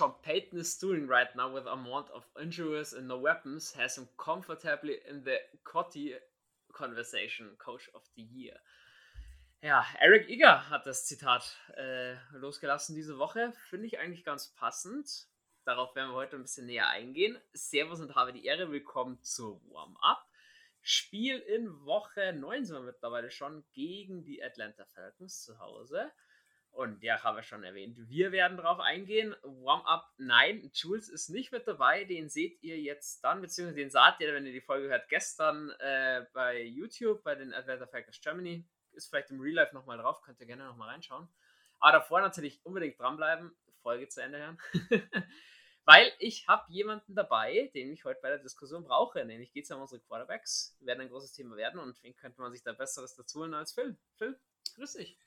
Sean Payton is doing right now with amount of injuries and no weapons has him comfortably in the Cotty conversation Coach of the Year. Ja, Eric Iger hat das Zitat äh, losgelassen diese Woche. Finde ich eigentlich ganz passend. Darauf werden wir heute ein bisschen näher eingehen. Servus und habe die Ehre. Willkommen zu Warm-Up. Spiel in Woche 9 sind wir mittlerweile schon gegen die Atlanta Falcons zu Hause. Und ja, habe ich schon erwähnt, wir werden darauf eingehen. Warm-up, nein, Jules ist nicht mit dabei. Den seht ihr jetzt dann, beziehungsweise den saht ihr, wenn ihr die Folge hört, gestern äh, bei YouTube, bei den Atlanta Falcons Germany. Ist vielleicht im Real Life nochmal drauf, könnt ihr gerne nochmal reinschauen. Aber davor natürlich unbedingt dranbleiben, Folge zu Ende hören. Weil ich habe jemanden dabei, den ich heute bei der Diskussion brauche. Nämlich geht es um unsere Quarterbacks. Werden ein großes Thema werden und wen könnte man sich da Besseres dazu holen als Phil? Phil, grüß dich.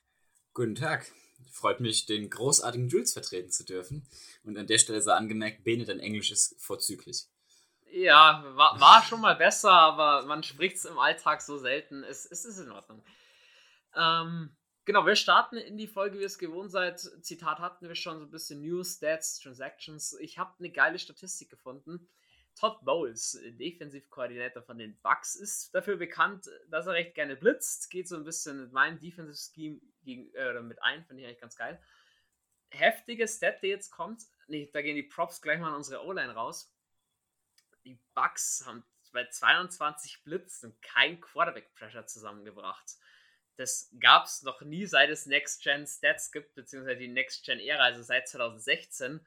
Guten Tag. Freut mich, den großartigen Jules vertreten zu dürfen. Und an der Stelle sei angemerkt, Bene, dein Englisch ist vorzüglich. Ja, war, war schon mal besser, aber man spricht es im Alltag so selten. Es, es ist in Ordnung. Ähm, genau, wir starten in die Folge, wie ihr es gewohnt seid. Zitat hatten wir schon so ein bisschen News, Stats, Transactions. Ich habe eine geile Statistik gefunden. Todd Bowles, Defensivkoordinator von den Bucks, ist dafür bekannt, dass er recht gerne blitzt. Geht so ein bisschen mit meinem Defensive Scheme gegen, äh, mit ein, finde ich eigentlich ganz geil. Heftige Stat, die jetzt kommt. Nee, da gehen die Props gleich mal an unsere O-Line raus. Die Bucks haben bei 22 Blitzen kein Quarterback-Pressure zusammengebracht. Das gab es noch nie, seit es Next-Gen-Stats gibt, beziehungsweise die Next-Gen-Ära, also seit 2016.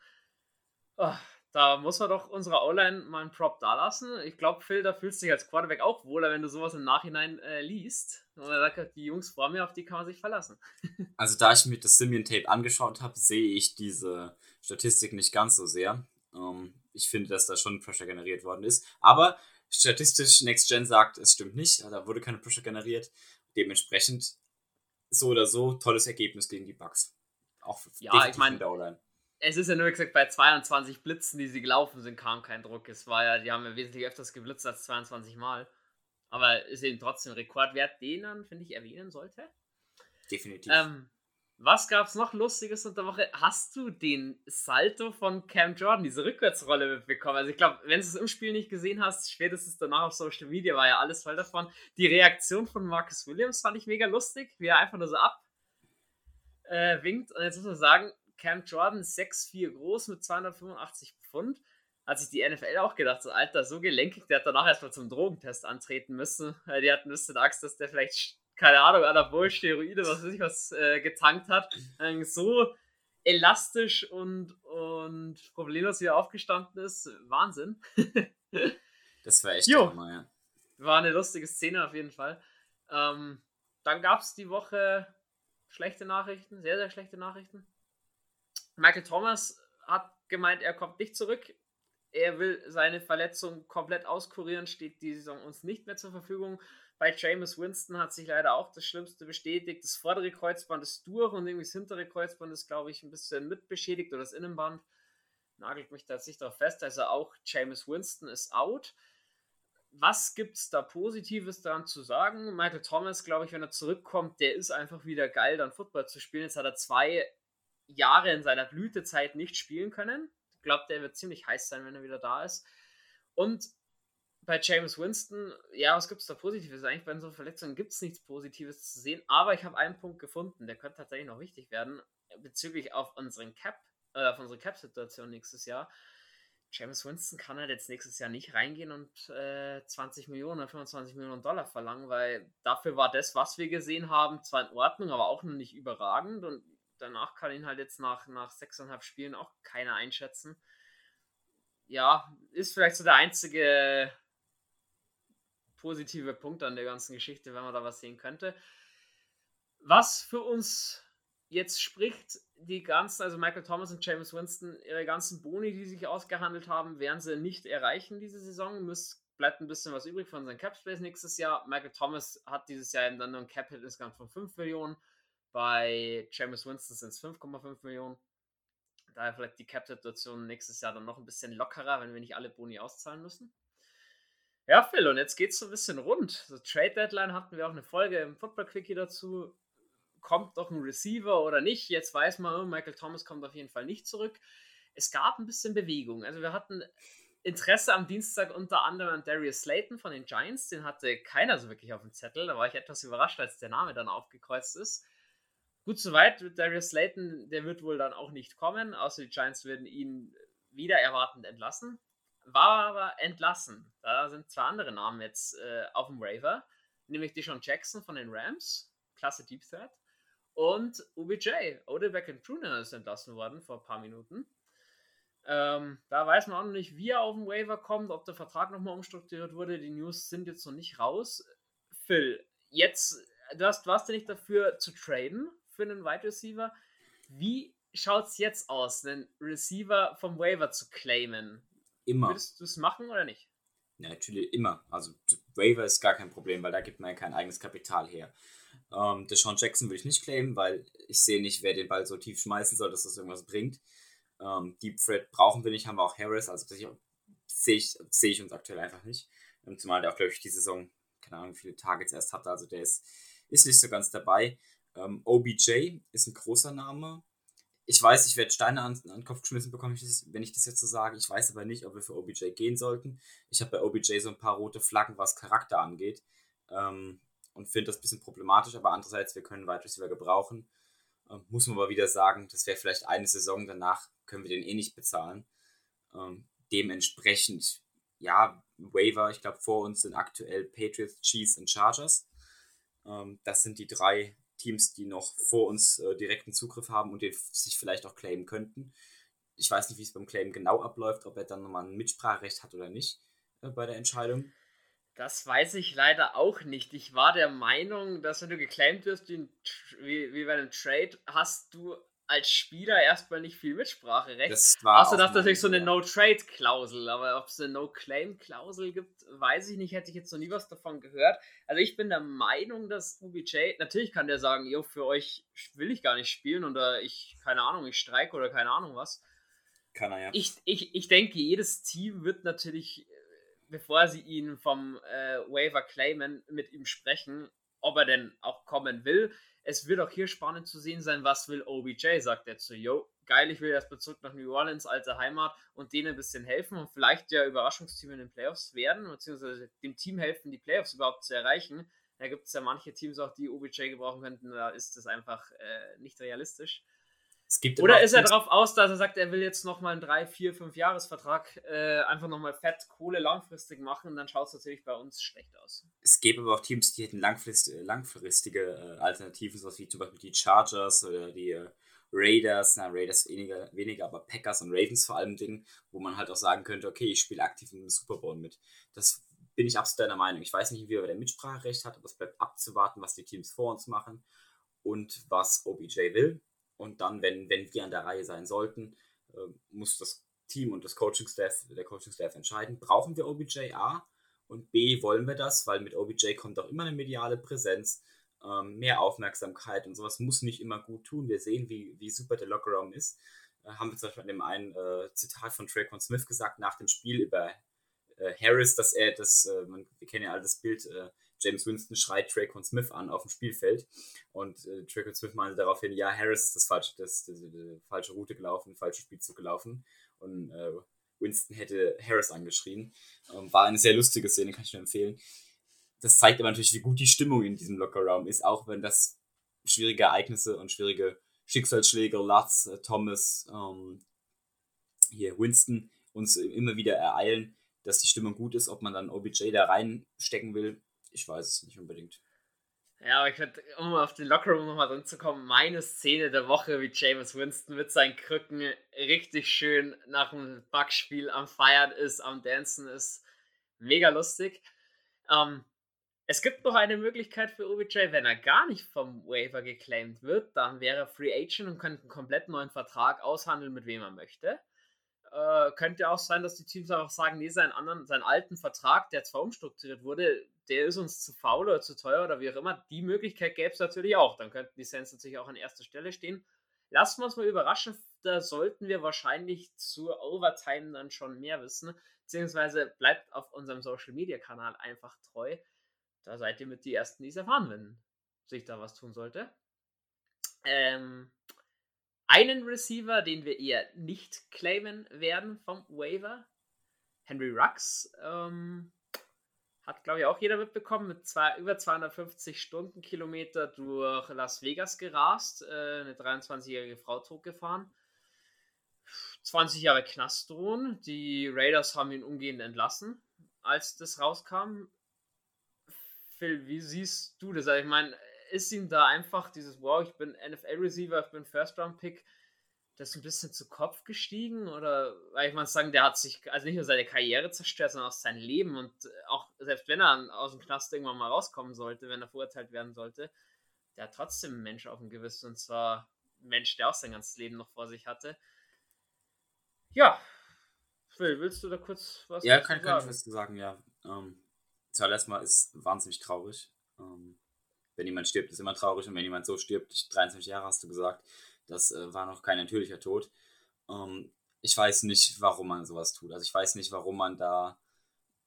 Oh, da muss man doch unserer O-Line mal einen Prop dalassen. Ich glaube, Phil, da fühlst du dich als Quarterback auch wohler, wenn du sowas im Nachhinein äh, liest. Und er sagt, die Jungs vor mir, auf die kann man sich verlassen. also, da ich mir das Simeon-Tape angeschaut habe, sehe ich diese Statistik nicht ganz so sehr. Ähm, ich finde, dass da schon Pressure generiert worden ist. Aber statistisch, Next Gen sagt, es stimmt nicht. Da wurde keine Pressure generiert. Dementsprechend so oder so tolles Ergebnis gegen die Bugs. Auch ja, ich meine, es ist ja nur gesagt, bei 22 Blitzen, die sie gelaufen sind, kam kein Druck. Es war ja, die haben ja wesentlich öfters geblitzt als 22 Mal. Aber ist eben trotzdem Rekordwert, den man, finde ich, erwähnen sollte. Definitiv. Ähm, was gab es noch Lustiges unter der Woche? Hast du den Salto von Cam Jordan, diese Rückwärtsrolle mitbekommen? Also ich glaube, wenn du es im Spiel nicht gesehen hast, spätestens danach auf Social Media war ja alles voll davon. Die Reaktion von Marcus Williams fand ich mega lustig, wie er einfach nur so abwinkt. Äh, Und jetzt muss man sagen, Cam Jordan 6'4 groß mit 285 Pfund. Hat sich die NFL auch gedacht, so Alter, so gelenkig, der hat danach erstmal zum Drogentest antreten müssen. Die hatten ein bisschen Angst, dass der vielleicht, keine Ahnung, Anabol, Steroide, was weiß ich was, äh, getankt hat. So elastisch und, und problemlos wieder aufgestanden ist. Wahnsinn. das war echt jo. Hammer, ja. War eine lustige Szene auf jeden Fall. Ähm, dann gab es die Woche schlechte Nachrichten, sehr, sehr schlechte Nachrichten. Michael Thomas hat gemeint, er kommt nicht zurück. Er will seine Verletzung komplett auskurieren, steht die Saison uns nicht mehr zur Verfügung. Bei James Winston hat sich leider auch das Schlimmste bestätigt. Das vordere Kreuzband ist durch und irgendwie das hintere Kreuzband ist, glaube ich, ein bisschen mitbeschädigt oder das Innenband. Nagelt mich da jetzt nicht darauf fest. Also auch James Winston ist out. Was gibt es da Positives daran zu sagen? Michael Thomas, glaube ich, wenn er zurückkommt, der ist einfach wieder geil, dann Football zu spielen. Jetzt hat er zwei Jahre in seiner Blütezeit nicht spielen können. Ich glaube, der wird ziemlich heiß sein, wenn er wieder da ist. Und bei James Winston, ja, was gibt es da Positives? Eigentlich bei so Verletzungen gibt es nichts Positives zu sehen, aber ich habe einen Punkt gefunden, der könnte tatsächlich noch wichtig werden, bezüglich auf unseren Cap, äh, auf unsere Cap-Situation nächstes Jahr. James Winston kann halt jetzt nächstes Jahr nicht reingehen und äh, 20 Millionen, 25 Millionen Dollar verlangen, weil dafür war das, was wir gesehen haben, zwar in Ordnung, aber auch noch nicht überragend und danach kann ihn halt jetzt nach, nach sechseinhalb Spielen auch keiner einschätzen. Ja, ist vielleicht so der einzige positive Punkt an der ganzen Geschichte, wenn man da was sehen könnte. Was für uns jetzt spricht, die ganzen, also Michael Thomas und James Winston, ihre ganzen Boni, die sich ausgehandelt haben, werden sie nicht erreichen diese Saison. Muss, bleibt ein bisschen was übrig von seinem Cap Space nächstes Jahr. Michael Thomas hat dieses Jahr eben dann nur ein Cap Hit insgesamt von 5 Millionen. Bei James Winston sind es 5,5 Millionen. Daher vielleicht die Cap-Situation nächstes Jahr dann noch ein bisschen lockerer, wenn wir nicht alle Boni auszahlen müssen. Ja, Phil, und jetzt geht es so ein bisschen rund. So Trade Deadline hatten wir auch eine Folge im Football Quickie dazu. Kommt doch ein Receiver oder nicht? Jetzt weiß man, oh, Michael Thomas kommt auf jeden Fall nicht zurück. es gab ein bisschen Bewegung. Also wir hatten Interesse am Dienstag unter anderem an Darius Slayton von den Giants. Den hatte keiner so wirklich auf dem Zettel. Da war ich etwas überrascht, als der Name dann aufgekreuzt ist. Gut, soweit. Darius Slayton, der wird wohl dann auch nicht kommen, außer die Giants würden ihn wieder erwartend entlassen. War aber entlassen. Da sind zwei andere Namen jetzt äh, auf dem Raver, nämlich Deshaun Jackson von den Rams, klasse Deep Threat, und OBJ, Odell Beckham Jr. ist entlassen worden vor ein paar Minuten. Ähm, da weiß man auch noch nicht, wie er auf den Waiver kommt, ob der Vertrag nochmal umstrukturiert wurde. Die News sind jetzt noch nicht raus. Phil, jetzt, du hast, warst du nicht dafür zu traden für einen Wide Receiver. Wie schaut es jetzt aus, einen Receiver vom Waiver zu claimen? Immer. Würdest du es machen oder nicht? Ja, natürlich immer. Also Waiver ist gar kein Problem, weil da gibt man ja kein eigenes Kapital her. Ähm, Deshaun Jackson will ich nicht claimen, weil ich sehe nicht, wer den Ball so tief schmeißen soll, dass das irgendwas bringt. Ähm, Deep Threat brauchen wir nicht, haben wir auch Harris, also sehe ich, seh ich uns aktuell einfach nicht. Ähm, zumal der auch, glaube ich, die Saison, keine Ahnung, wie viele Targets erst hatte, also der ist, ist nicht so ganz dabei. Ähm, OBJ ist ein großer Name. Ich weiß, ich werde Steine an, an den Kopf geschmissen bekommen, wenn ich das jetzt so sage. Ich weiß aber nicht, ob wir für OBJ gehen sollten. Ich habe bei OBJ so ein paar rote Flaggen, was Charakter angeht. Ähm, und finde das ein bisschen problematisch, aber andererseits, wir können Wide Receiver gebrauchen. Ähm, muss man aber wieder sagen, das wäre vielleicht eine Saison, danach können wir den eh nicht bezahlen. Ähm, dementsprechend, ja, Waiver, ich glaube, vor uns sind aktuell Patriots, Chiefs und Chargers. Ähm, das sind die drei Teams, die noch vor uns äh, direkten Zugriff haben und den sich vielleicht auch claimen könnten. Ich weiß nicht, wie es beim Claim genau abläuft, ob er dann nochmal ein Mitspracherecht hat oder nicht äh, bei der Entscheidung. Das weiß ich leider auch nicht. Ich war der Meinung, dass wenn du geclaimed wirst, wie, wie bei einem Trade, hast du als Spieler erstmal nicht viel Mitspracherecht. Das war Außer dass natürlich so eine No-Trade-Klausel, aber ob es eine No-Claim-Klausel gibt, weiß ich nicht, hätte ich jetzt noch nie was davon gehört. Also ich bin der Meinung, dass UBJ, natürlich kann der sagen, jo, für euch will ich gar nicht spielen oder ich, keine Ahnung, ich streike oder keine Ahnung was. Kann er ja. Ich, ich, ich denke, jedes Team wird natürlich, bevor sie ihn vom äh, Waiver claimen, mit ihm sprechen, ob er denn auch kommen will es wird auch hier spannend zu sehen sein, was will OBJ, sagt er zu, yo, geil, ich will erstmal zurück nach New Orleans, alte Heimat und denen ein bisschen helfen und vielleicht ja Überraschungsteam in den Playoffs werden, beziehungsweise dem Team helfen, die Playoffs überhaupt zu erreichen. Da gibt es ja manche Teams auch, die OBJ gebrauchen könnten, da ist das einfach äh, nicht realistisch. Oder ist er darauf aus, dass er sagt, er will jetzt nochmal einen 3, 4, 5 Jahresvertrag äh, einfach nochmal fett Kohle langfristig machen und dann schaut es natürlich bei uns schlecht aus. Es gäbe aber auch Teams, die hätten langfrist, langfristige äh, Alternativen, so wie zum Beispiel die Chargers oder die äh, Raiders, na Raiders weniger, weniger, aber Packers und Ravens vor allem Dingen, wo man halt auch sagen könnte, okay, ich spiele aktiv im Super Bowl mit. Das bin ich absolut deiner Meinung. Ich weiß nicht, wie er der Mitspracherecht hat, aber es bleibt abzuwarten, was die Teams vor uns machen und was OBJ will. Und dann, wenn, wenn wir an der Reihe sein sollten, äh, muss das Team und das Coaching-Staff, der Coaching-Staff entscheiden, brauchen wir OBJ A und B, wollen wir das, weil mit OBJ kommt auch immer eine mediale Präsenz, ähm, mehr Aufmerksamkeit und sowas muss nicht immer gut tun. Wir sehen, wie, wie super der Lockerraum ist. Äh, haben wir zum Beispiel in dem einen äh, Zitat von Traquan Smith gesagt nach dem Spiel über Harris, dass er das, wir kennen ja all das Bild, James Winston schreit Traycon Smith an auf dem Spielfeld und äh, Traycon Smith meinte daraufhin, ja, Harris ist das falsche, das, das, das, das falsche Route gelaufen, falsche Spielzug gelaufen und äh, Winston hätte Harris angeschrien. Ähm, war eine sehr lustige Szene, kann ich nur empfehlen. Das zeigt aber natürlich, wie gut die Stimmung in diesem Lockerraum ist, auch wenn das schwierige Ereignisse und schwierige Schicksalsschläge, Lutz, äh, Thomas, ähm, hier Winston uns immer wieder ereilen, dass die Stimmung gut ist, ob man dann OBJ da reinstecken will, ich weiß es nicht unbedingt. Ja, aber ich finde, um auf den Lockerroom nochmal drin zu kommen, meine Szene der Woche, wie James Winston mit seinen Krücken richtig schön nach dem Backspiel am Feiern ist, am Dancen ist. Mega lustig. Ähm, es gibt noch eine Möglichkeit für OBJ, wenn er gar nicht vom Waiver geclaimed wird, dann wäre er Free Agent und könnte einen komplett neuen Vertrag aushandeln, mit wem er möchte. Äh, könnte auch sein, dass die Teams einfach sagen, nee, seinen anderen, seinen alten Vertrag, der zwar umstrukturiert wurde, der ist uns zu faul oder zu teuer oder wie auch immer. Die Möglichkeit gäbe es natürlich auch. Dann könnten die Saints natürlich auch an erster Stelle stehen. Lassen wir uns mal überraschen. Da sollten wir wahrscheinlich zur Overtime dann schon mehr wissen. Beziehungsweise bleibt auf unserem Social Media Kanal einfach treu. Da seid ihr mit die Ersten, die es erfahren, wenn sich da was tun sollte. Ähm, einen Receiver, den wir eher nicht claimen werden vom Waiver. Henry Rux. Ähm, hat, glaube ich, auch jeder mitbekommen, mit zwei, über 250 Stundenkilometer durch Las Vegas gerast, äh, eine 23-jährige Frau totgefahren. 20 Jahre Knast drohen. Die Raiders haben ihn umgehend entlassen, als das rauskam. Phil, wie siehst du das? Also ich meine, ist ihm da einfach dieses, wow, ich bin NFL-Receiver, ich bin First-Round-Pick, das ein bisschen zu Kopf gestiegen? Oder, weil ich mal sagen, der hat sich also nicht nur seine Karriere zerstört, sondern auch sein Leben. Und auch selbst wenn er aus dem Knast irgendwann mal rauskommen sollte, wenn er verurteilt werden sollte, der hat trotzdem einen Mensch auf dem Gewissen. Und zwar ein Mensch, der auch sein ganzes Leben noch vor sich hatte. Ja. Phil, willst du da kurz was ja, kann, sagen? Ja, kann ich was zu sagen, ja. Ähm, zuallererst mal ist wahnsinnig traurig. Ähm, wenn jemand stirbt, ist immer traurig. Und wenn jemand so stirbt, 23 Jahre hast du gesagt, das äh, war noch kein natürlicher Tod. Ähm, ich weiß nicht, warum man sowas tut. Also ich weiß nicht, warum man da.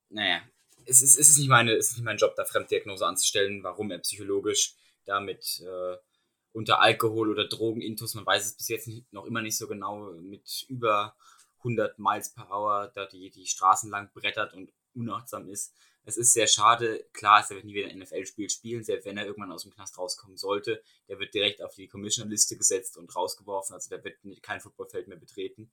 Naja, es ist, es ist, nicht, meine, es ist nicht mein Job, da Fremddiagnose anzustellen, warum er psychologisch damit äh, unter Alkohol oder Drogenintus, man weiß es bis jetzt nicht, noch immer nicht so genau, mit über 100 Miles per Hour da die, die Straßen lang brettert und unachtsam ist. Es ist sehr schade. Klar er wird nie wieder ein NFL-Spiel spielen, selbst wenn er irgendwann aus dem Knast rauskommen sollte. Der wird direkt auf die Commissioner-Liste gesetzt und rausgeworfen. Also der wird kein Footballfeld mehr betreten.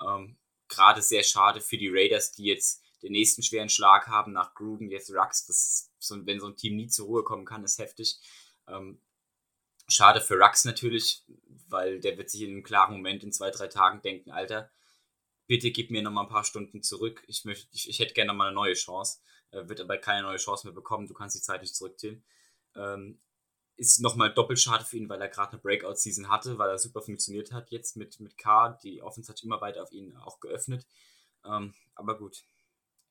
Ähm, Gerade sehr schade für die Raiders, die jetzt den nächsten schweren Schlag haben nach Gruden, jetzt Rux. Das so, wenn so ein Team nie zur Ruhe kommen kann, ist heftig. Ähm, schade für Rux natürlich, weil der wird sich in einem klaren Moment in zwei, drei Tagen denken, Alter, bitte gib mir noch mal ein paar Stunden zurück. Ich, möchte, ich, ich hätte gerne noch mal eine neue Chance. Äh, wird aber keine neue Chance mehr bekommen. Du kannst die Zeit nicht zurückziehen. Ähm, ist nochmal doppelt schade für ihn, weil er gerade eine Breakout-Season hatte, weil er super funktioniert hat jetzt mit, mit K. Die Offense hat immer weiter auf ihn auch geöffnet. Ähm, aber gut,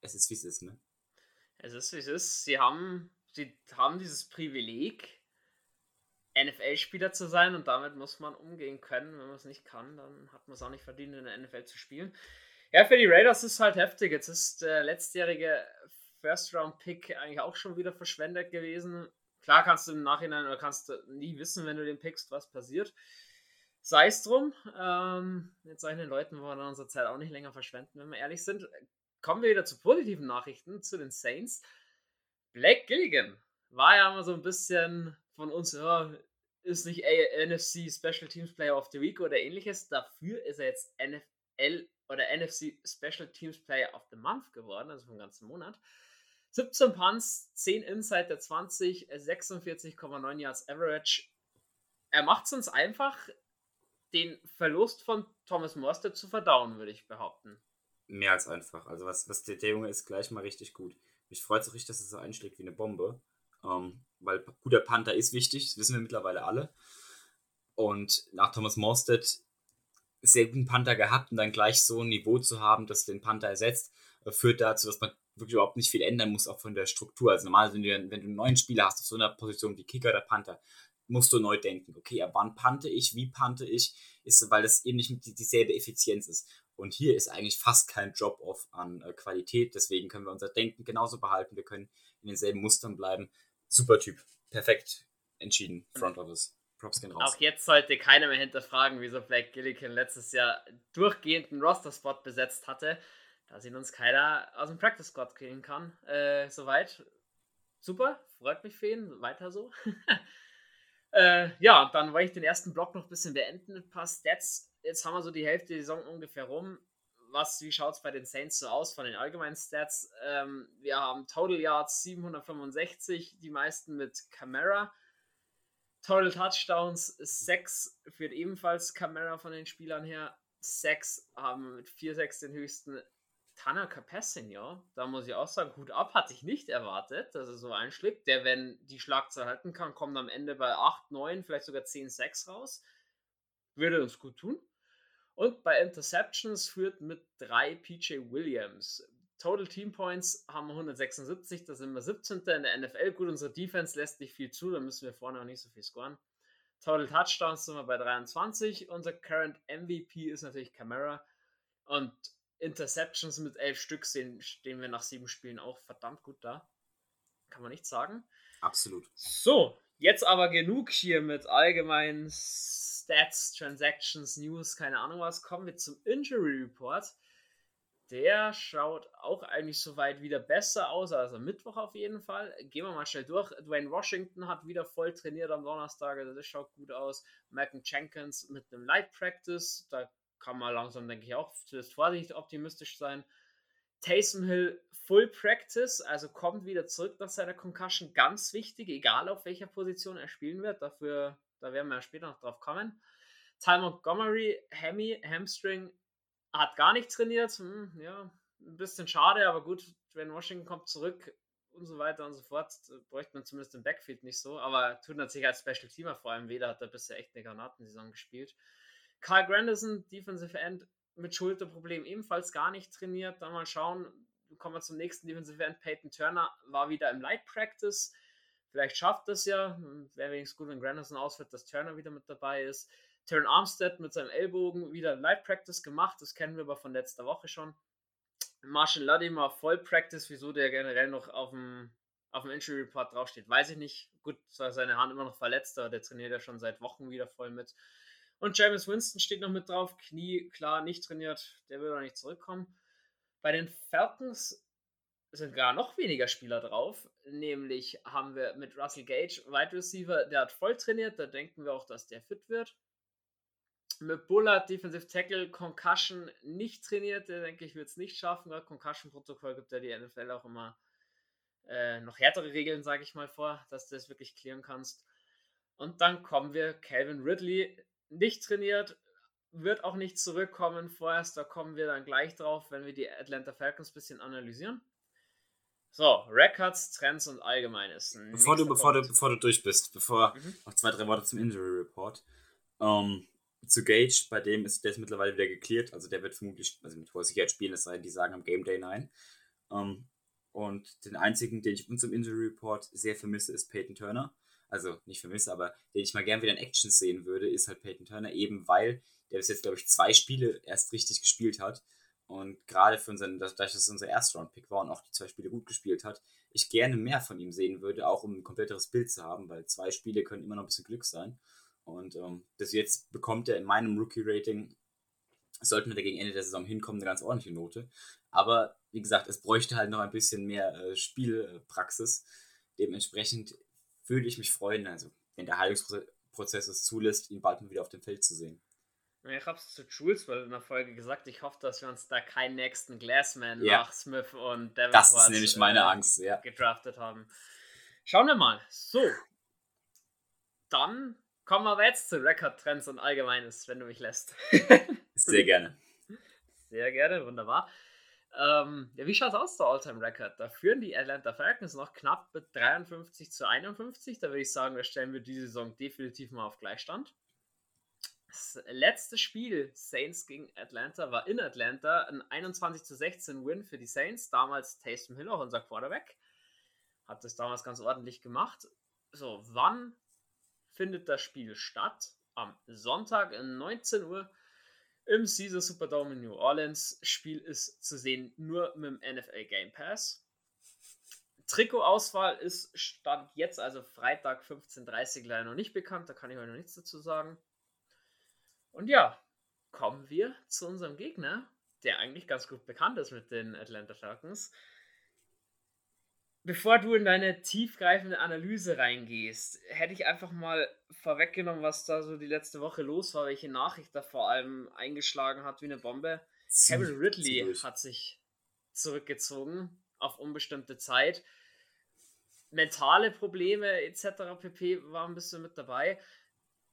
es ist wie es ist, ne? Es ist wie es ist. Sie haben, sie haben dieses Privileg, NFL-Spieler zu sein und damit muss man umgehen können. Wenn man es nicht kann, dann hat man es auch nicht verdient, in der NFL zu spielen. Ja, für die Raiders ist es halt heftig. Jetzt ist der letztjährige First-Round-Pick eigentlich auch schon wieder verschwendet gewesen. Klar kannst du im Nachhinein oder kannst du nie wissen, wenn du den pickst, was passiert. Sei es drum. Ähm, mit solchen Leuten wollen wir unsere Zeit auch nicht länger verschwenden, wenn wir ehrlich sind. Kommen wir wieder zu positiven Nachrichten, zu den Saints. Black Gilligan war ja immer so ein bisschen von uns, ja, ist nicht NFC Special Teams Player of the Week oder ähnliches. Dafür ist er jetzt NFL oder NFC Special Teams Player of the Month geworden, also vom ganzen Monat. 17 Punts, 10 Inside der 20, 46,9 Yards Average. Er macht es uns einfach, den Verlust von Thomas Morstead zu verdauen, würde ich behaupten. Mehr als einfach. Also was, was der, Junge ist gleich mal richtig gut. Mich freut es auch richtig, dass er so einschlägt wie eine Bombe. Ähm, weil guter Panther ist wichtig, das wissen wir mittlerweile alle. Und nach Thomas Morstead sehr guten Panther gehabt und dann gleich so ein Niveau zu haben, das den Panther ersetzt, äh, führt dazu, dass man wirklich überhaupt nicht viel ändern muss, auch von der Struktur. Also normalerweise, wenn du, wenn du einen neuen Spieler hast auf so einer Position wie Kicker oder Panther, musst du neu denken, okay, ab wann pante ich, wie pante ich, ist, weil das eben nicht dieselbe Effizienz ist. Und hier ist eigentlich fast kein Drop-off an äh, Qualität, deswegen können wir unser Denken genauso behalten, wir können in denselben Mustern bleiben super Typ. Perfekt entschieden. Front Office. Props gehen raus. Auch jetzt sollte keiner mehr hinterfragen, wieso Black Gilligan letztes Jahr durchgehend einen Roster-Spot besetzt hatte. Da sehen uns keiner aus dem Practice Squad kriegen kann. Äh, soweit. Super, freut mich für ihn. Weiter so. äh, ja, dann wollte ich den ersten Block noch ein bisschen beenden mit ein paar Stats. Jetzt haben wir so die Hälfte der Saison ungefähr rum was, wie schaut es bei den Saints so aus von den allgemeinen Stats? Ähm, wir haben Total Yards 765, die meisten mit Camera. Total Touchdowns 6 führt ebenfalls Camera von den Spielern her. 6 haben mit 4-6 den höchsten. Tanaka Passenger, da muss ich auch sagen, gut ab, hatte ich nicht erwartet, dass er so einschlägt. Der, wenn die Schlagzahl halten kann, kommt am Ende bei 8, 9, vielleicht sogar 10, 6 raus. Würde uns gut tun. Und bei Interceptions führt mit drei PJ Williams. Total Team Points haben wir 176, da sind wir 17. in der NFL. Gut, unsere Defense lässt nicht viel zu, da müssen wir vorne auch nicht so viel scoren. Total Touchdowns sind wir bei 23. Unser Current MVP ist natürlich Camara. Und Interceptions mit 11 Stück stehen, stehen wir nach sieben Spielen auch verdammt gut da. Kann man nicht sagen. Absolut. So, Jetzt aber genug hier mit allgemeinen Stats, Transactions, News, keine Ahnung was. Kommen wir zum Injury Report. Der schaut auch eigentlich soweit wieder besser aus, also Mittwoch auf jeden Fall. Gehen wir mal schnell durch. Dwayne Washington hat wieder voll trainiert am Donnerstag, also das schaut gut aus. Malcolm Jenkins mit einem Light Practice, da kann man langsam, denke ich, auch zumindest vorsichtig optimistisch sein. Taysom Hill Full Practice, also kommt wieder zurück nach seiner Concussion, ganz wichtig, egal auf welcher Position er spielen wird. Dafür, da werden wir ja später noch drauf kommen. Ty Montgomery, Hammy, Hamstring, hat gar nicht trainiert. Hm, ja, ein bisschen schade, aber gut, wenn Washington kommt zurück und so weiter und so fort, bräuchte man zumindest im Backfield nicht so. Aber tut natürlich als Special Teamer vor allem weder, hat er bisher echt eine Granatensaison gespielt. Carl Grandison, Defensive End, mit Schulterproblem ebenfalls gar nicht trainiert. Dann mal schauen, kommen wir zum nächsten Defensive End. Peyton Turner war wieder im Light Practice. Vielleicht schafft das ja. Wäre wenigstens gut, wenn Grandison ausfällt, dass Turner wieder mit dabei ist. Terran Armstead mit seinem Ellbogen wieder Light Practice gemacht. Das kennen wir aber von letzter Woche schon. Marshall Ladimar Voll Practice. Wieso der generell noch auf dem, auf dem Injury Report draufsteht, weiß ich nicht. Gut, zwar seine Hand immer noch verletzt, aber der trainiert ja schon seit Wochen wieder voll mit. Und James Winston steht noch mit drauf. Knie, klar, nicht trainiert. Der will auch nicht zurückkommen. Bei den Falcons sind gar noch weniger Spieler drauf. Nämlich haben wir mit Russell Gage, Wide Receiver, der hat voll trainiert. Da denken wir auch, dass der fit wird. Mit Bullard, Defensive Tackle, Concussion nicht trainiert. Der denke ich, wird es nicht schaffen. Concussion-Protokoll gibt ja die NFL auch immer äh, noch härtere Regeln, sage ich mal, vor, dass du das wirklich klären kannst. Und dann kommen wir, Calvin Ridley, nicht trainiert, wird auch nicht zurückkommen vorerst. Da kommen wir dann gleich drauf, wenn wir die Atlanta Falcons ein bisschen analysieren. So, Records, Trends und Allgemeines. Bevor du, bevor, du, bevor du durch bist, bevor mhm. noch zwei, drei Worte zum Injury Report. Ähm, zu Gage, bei dem ist der ist mittlerweile wieder geklärt. Also der wird vermutlich, also mit hoher Sicherheit spielen, es sei denn, die sagen am Game Day nein. Ähm, und den einzigen, den ich unserem Injury Report sehr vermisse, ist Peyton Turner also nicht vermisse, aber den ich mal gern wieder in Action sehen würde, ist halt Peyton Turner, eben weil der bis jetzt, glaube ich, zwei Spiele erst richtig gespielt hat. Und gerade für unseren, dadurch, dass es unser Erstrund-Pick war und auch die zwei Spiele gut gespielt hat, ich gerne mehr von ihm sehen würde, auch um ein kompletteres Bild zu haben, weil zwei Spiele können immer noch ein bisschen Glück sein. Und ähm, das jetzt bekommt er in meinem Rookie-Rating, sollten wir gegen Ende der Saison hinkommen, eine ganz ordentliche Note. Aber wie gesagt, es bräuchte halt noch ein bisschen mehr äh, Spielpraxis. Dementsprechend würde ich mich freuen, also wenn der Heilungsprozess es zulässt, ihn bald mal wieder auf dem Feld zu sehen. Ich habe es zu Jules in der Folge gesagt, ich hoffe, dass wir uns da keinen nächsten Glassman ja. nach Smith und Devin Das ist nämlich meine äh, Angst, ja. gedraftet haben. Schauen wir mal. So. Dann kommen wir jetzt zu Record-Trends und Allgemeines, wenn du mich lässt. Sehr gerne. Sehr gerne, wunderbar. Ähm, ja, wie schaut es aus, der All-Time-Record? Da führen die Atlanta Falcons noch knapp mit 53 zu 51. Da würde ich sagen, da stellen wir diese Saison definitiv mal auf Gleichstand. Das letzte Spiel Saints gegen Atlanta war in Atlanta ein 21 zu 16 Win für die Saints. Damals Taysom Hill, auch unser Quarterback, hat das damals ganz ordentlich gemacht. So, wann findet das Spiel statt? Am Sonntag um 19 Uhr im Caesar Superdome in New Orleans. Spiel ist zu sehen nur mit dem NFL Game Pass. Trikotauswahl ist Stand jetzt, also Freitag 15.30 Uhr, leider noch nicht bekannt. Da kann ich euch noch nichts dazu sagen. Und ja, kommen wir zu unserem Gegner, der eigentlich ganz gut bekannt ist mit den Atlanta Falcons bevor du in deine tiefgreifende Analyse reingehst, hätte ich einfach mal vorweggenommen, was da so die letzte Woche los war, welche Nachricht da vor allem eingeschlagen hat wie eine Bombe. Kevin Ridley hat sich zurückgezogen auf unbestimmte Zeit. Mentale Probleme etc. pp. waren ein bisschen mit dabei.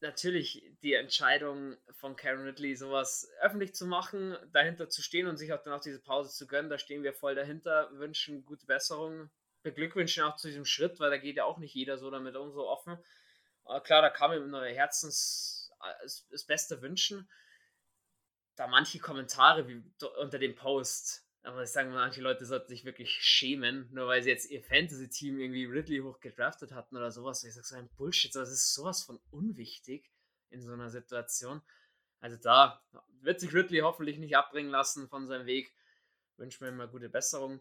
Natürlich die Entscheidung von Karen Ridley, sowas öffentlich zu machen, dahinter zu stehen und sich auch dann auch diese Pause zu gönnen, da stehen wir voll dahinter, wünschen gute Besserung beglückwünschen auch zu diesem Schritt, weil da geht ja auch nicht jeder so damit um, so offen. Aber klar, da kann man ihm neue Herzens das, das Beste wünschen. Da manche Kommentare wie unter dem Post, aber ich sage, manche Leute sollten sich wirklich schämen, nur weil sie jetzt ihr Fantasy-Team irgendwie Ridley hoch gedraftet hatten oder sowas. Ich sage so ein Bullshit, das ist sowas von unwichtig in so einer Situation. Also da wird sich Ridley hoffentlich nicht abbringen lassen von seinem Weg. Wünschen wir ihm mal gute Besserung.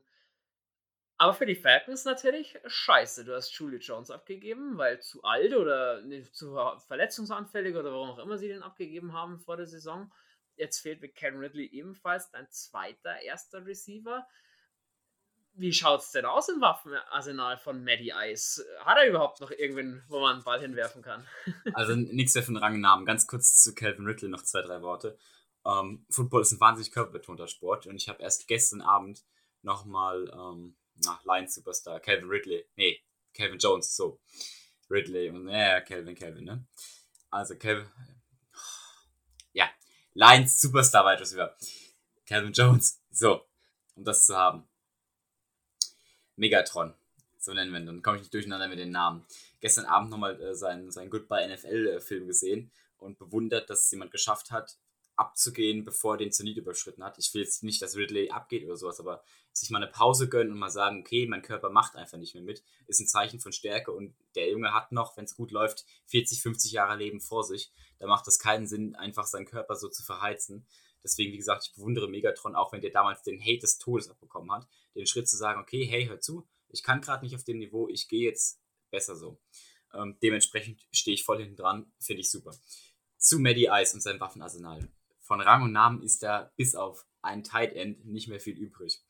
Aber für die Falcons natürlich scheiße. Du hast Julie Jones abgegeben, weil zu alt oder zu verletzungsanfällig oder warum auch immer sie den abgegeben haben vor der Saison. Jetzt fehlt mit Ken Ridley ebenfalls dein zweiter erster Receiver. Wie schaut es denn aus im Waffenarsenal von Maddie Ice? Hat er überhaupt noch irgendwen, wo man einen Ball hinwerfen kann? also nichts mehr von Rang und Namen. Ganz kurz zu Calvin Ridley noch zwei, drei Worte. Ähm, Football ist ein wahnsinnig körperbetonter Sport und ich habe erst gestern Abend nochmal ähm, na, Lions Superstar, Calvin Ridley, nee, Calvin Jones, so. Ridley und, ja, Calvin, Calvin, ne? Also, Calvin, ja, Lions Superstar Wide Receiver. Calvin Jones, so, um das zu haben. Megatron, so nennen wir ihn, dann komme ich nicht durcheinander mit den Namen. Gestern Abend nochmal äh, seinen, seinen Goodbye NFL-Film äh, gesehen und bewundert, dass es jemand geschafft hat, abzugehen, bevor er den Zenit überschritten hat. Ich will jetzt nicht, dass Ridley abgeht oder sowas, aber sich mal eine Pause gönnen und mal sagen, okay, mein Körper macht einfach nicht mehr mit, ist ein Zeichen von Stärke und der Junge hat noch, wenn es gut läuft, 40, 50 Jahre Leben vor sich. Da macht es keinen Sinn, einfach seinen Körper so zu verheizen. Deswegen, wie gesagt, ich bewundere Megatron, auch wenn der damals den Hate des Todes abbekommen hat, den Schritt zu sagen, okay, hey, hör zu, ich kann gerade nicht auf dem Niveau, ich gehe jetzt besser so. Ähm, dementsprechend stehe ich voll hinten dran, finde ich super. Zu Maddie Ice und seinem Waffenarsenal von Rang und Namen ist da bis auf ein Tight End nicht mehr viel übrig.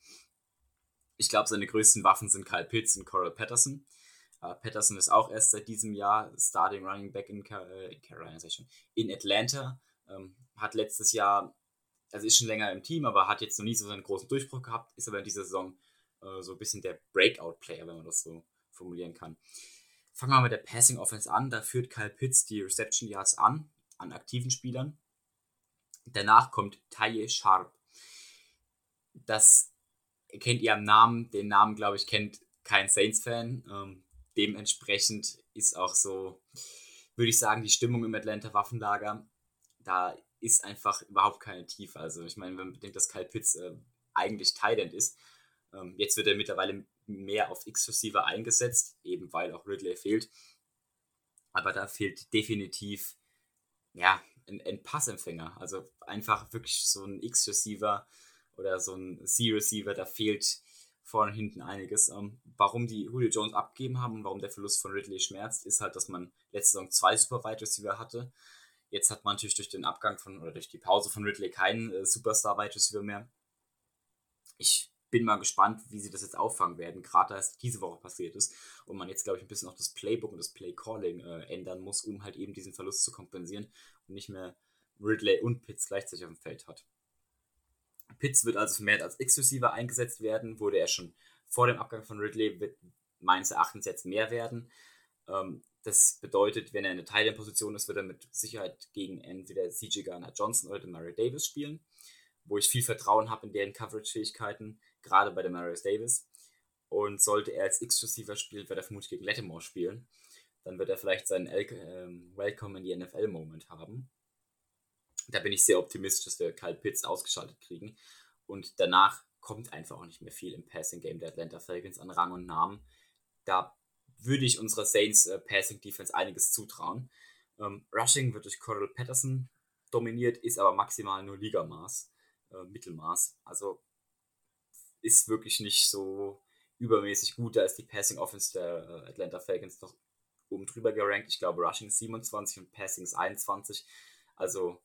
Ich glaube, seine größten Waffen sind Kyle Pitts und Coral Patterson. Uh, Patterson ist auch erst seit diesem Jahr Starting Running Back in, Car äh, in Carolina, schon, in Atlanta. Ähm, hat letztes Jahr, also ist schon länger im Team, aber hat jetzt noch nie so einen großen Durchbruch gehabt, ist aber in dieser Saison äh, so ein bisschen der Breakout-Player, wenn man das so formulieren kann. Fangen wir mit der Passing Offense an. Da führt Kyle Pitts die Reception Yards an, an aktiven Spielern. Danach kommt Taye Sharp. Das kennt ihr am Namen. Den Namen, glaube ich, kennt kein Saints-Fan. Ähm, dementsprechend ist auch so, würde ich sagen, die Stimmung im Atlanta Waffenlager, da ist einfach überhaupt keine Tiefe. Also ich meine, wenn man bedenkt, dass Kyle Pitts äh, eigentlich Thailand ist, ähm, jetzt wird er mittlerweile mehr auf X-Receiver eingesetzt, eben weil auch Ridley fehlt. Aber da fehlt definitiv ja, ein, ein Passempfänger. Also einfach wirklich so ein X-Receiver oder so ein C-Receiver, da fehlt vorne und hinten einiges. Ähm, warum die Julio Jones abgegeben haben und warum der Verlust von Ridley schmerzt, ist halt, dass man letzte Saison zwei Super Wide Receiver hatte. Jetzt hat man natürlich durch den Abgang von oder durch die Pause von Ridley keinen äh, Superstar Wide Receiver mehr. Ich bin mal gespannt, wie sie das jetzt auffangen werden, gerade da es diese Woche passiert ist und man jetzt, glaube ich, ein bisschen auch das Playbook und das Play-Calling äh, ändern muss, um halt eben diesen Verlust zu kompensieren und nicht mehr Ridley und Pitts gleichzeitig auf dem Feld hat. Pitts wird also vermehrt als X-Receiver eingesetzt werden, wurde er schon vor dem Abgang von Ridley, wird meines Erachtens jetzt mehr werden. Ähm, das bedeutet, wenn er in der Teilposition ist, wird er mit Sicherheit gegen entweder CJ Garner Johnson oder Murray Davis spielen, wo ich viel Vertrauen habe in deren Coverage-Fähigkeiten gerade bei der Marius Davis. Und sollte er als X-Receiver spielen, wird er vermutlich gegen Lattimore spielen. Dann wird er vielleicht seinen El ähm, Welcome in die NFL-Moment haben. Da bin ich sehr optimistisch, dass wir Kyle Pitts ausgeschaltet kriegen. Und danach kommt einfach auch nicht mehr viel im Passing-Game der Atlanta Falcons an Rang und Namen. Da würde ich unserer Saints äh, Passing Defense einiges zutrauen. Ähm, Rushing wird durch Cordell Patterson dominiert, ist aber maximal nur Ligamaß, äh, Mittelmaß. Also ist wirklich nicht so übermäßig gut. Da ist die Passing Offense der äh, Atlanta Falcons noch oben drüber gerankt. Ich glaube, Rushing ist 27 und Passing ist 21. Also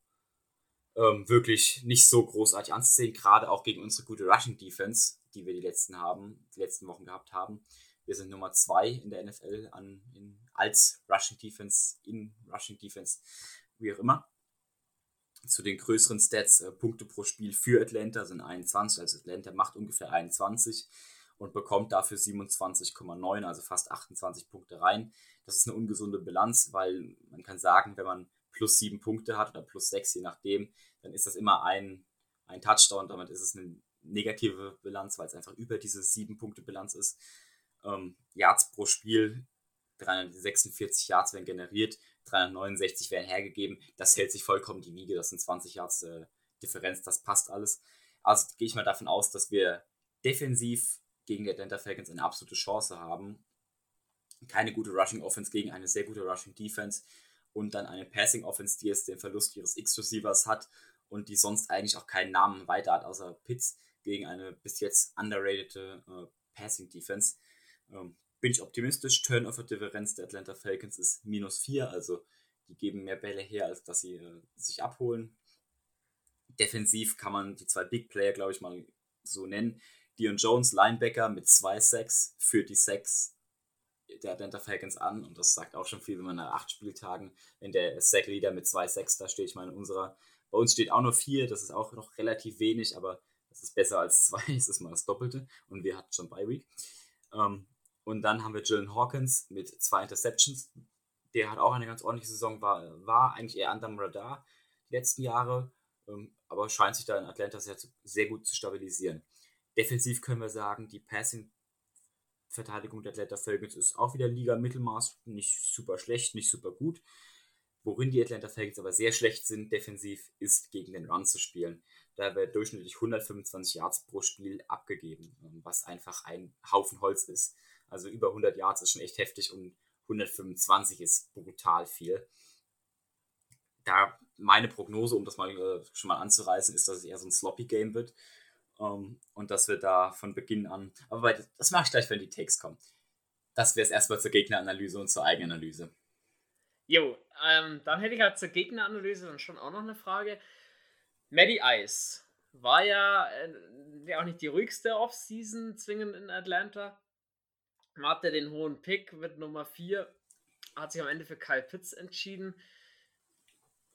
ähm, wirklich nicht so großartig anzusehen, gerade auch gegen unsere gute Rushing Defense, die wir die letzten haben, die letzten Wochen gehabt haben. Wir sind Nummer 2 in der NFL an, in, als Rushing Defense, in Rushing Defense, wie auch immer zu den größeren Stats, äh, Punkte pro Spiel für Atlanta sind 21, also Atlanta macht ungefähr 21 und bekommt dafür 27,9, also fast 28 Punkte rein. Das ist eine ungesunde Bilanz, weil man kann sagen, wenn man plus 7 Punkte hat oder plus 6, je nachdem, dann ist das immer ein, ein Touchdown, damit ist es eine negative Bilanz, weil es einfach über diese 7-Punkte-Bilanz ist. Ähm, Yards pro Spiel, 346 Yards werden generiert, 369 werden hergegeben. Das hält sich vollkommen die Wiege. Das sind 20 Yards äh, Differenz. Das passt alles. Also gehe ich mal davon aus, dass wir defensiv gegen die Atlanta Falcons eine absolute Chance haben. Keine gute Rushing Offense gegen eine sehr gute Rushing Defense und dann eine Passing Offense, die jetzt den Verlust ihres X-Receivers hat und die sonst eigentlich auch keinen Namen weiter hat, außer Pitts gegen eine bis jetzt underrated äh, Passing Defense. Ähm, bin ich optimistisch. Turnover-Differenz der Atlanta Falcons ist minus 4, also die geben mehr Bälle her, als dass sie äh, sich abholen. Defensiv kann man die zwei Big Player, glaube ich, mal so nennen. Dion Jones, Linebacker mit zwei Sacks, führt die Sacks der Atlanta Falcons an und das sagt auch schon viel, wenn man nach acht Spieltagen, wenn der Sack-Leader mit zwei Sacks da steht. Ich meine, unserer, bei uns steht auch nur vier, das ist auch noch relativ wenig, aber das ist besser als zwei, das ist mal das Doppelte und wir hatten schon Bye Week. Ähm, und dann haben wir Jalen Hawkins mit zwei Interceptions. Der hat auch eine ganz ordentliche Saison, war, war eigentlich eher unterm Radar die letzten Jahre, ähm, aber scheint sich da in Atlanta sehr, sehr gut zu stabilisieren. Defensiv können wir sagen, die Passing-Verteidigung der Atlanta Falcons ist auch wieder Liga-Mittelmaß, nicht super schlecht, nicht super gut. Worin die Atlanta Falcons aber sehr schlecht sind defensiv, ist gegen den Run zu spielen. Da wird durchschnittlich 125 Yards pro Spiel abgegeben, ähm, was einfach ein Haufen Holz ist. Also über 100 Yards ist schon echt heftig und 125 ist brutal viel. Da meine Prognose, um das mal äh, schon mal anzureißen, ist, dass es eher so ein sloppy Game wird. Um, ähm, und dass wir da von Beginn an. Aber das mache ich gleich, wenn die Takes kommen. Das wäre es erstmal zur Gegneranalyse und zur Eigenanalyse. Jo, ähm, dann hätte ich halt zur Gegneranalyse dann schon auch noch eine Frage. Maddie Ice war ja, äh, auch nicht die ruhigste Offseason zwingend in Atlanta hatte den hohen Pick mit Nummer 4, hat sich am Ende für Kyle Pitts entschieden.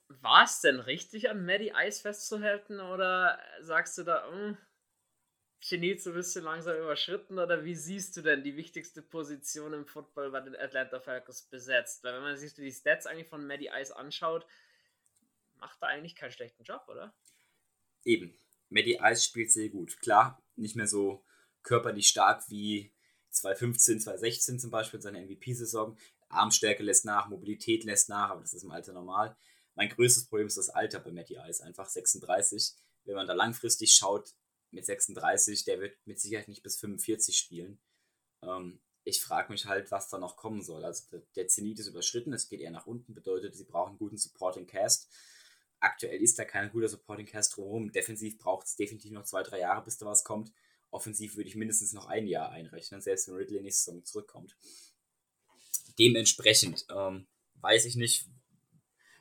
War es denn richtig, an Maddie Ice festzuhalten oder sagst du da, mh, hm, Genie zu ein bisschen langsam überschritten oder wie siehst du denn die wichtigste Position im Football bei den Atlanta Falcons besetzt? Weil wenn man sich die Stats eigentlich von Maddie Ice anschaut, macht er eigentlich keinen schlechten Job, oder? Eben. Maddie Ice spielt sehr gut. Klar, nicht mehr so körperlich stark wie 2015, 2016 zum Beispiel, seine MVP-Saison. Armstärke lässt nach, Mobilität lässt nach, aber das ist im Alter normal. Mein größtes Problem ist das Alter bei Matty Ice, einfach 36. Wenn man da langfristig schaut, mit 36, der wird mit Sicherheit nicht bis 45 spielen. Ähm, ich frage mich halt, was da noch kommen soll. Also der, Zenit ist überschritten, es geht eher nach unten, bedeutet, sie brauchen einen guten Supporting Cast. Aktuell ist da kein guter Supporting Cast drumherum. Defensiv braucht es definitiv noch zwei, drei Jahre, bis da was kommt. Offensiv würde ich mindestens noch ein Jahr einrechnen, selbst wenn Ridley nächste Saison zurückkommt. Dementsprechend ähm, weiß ich nicht,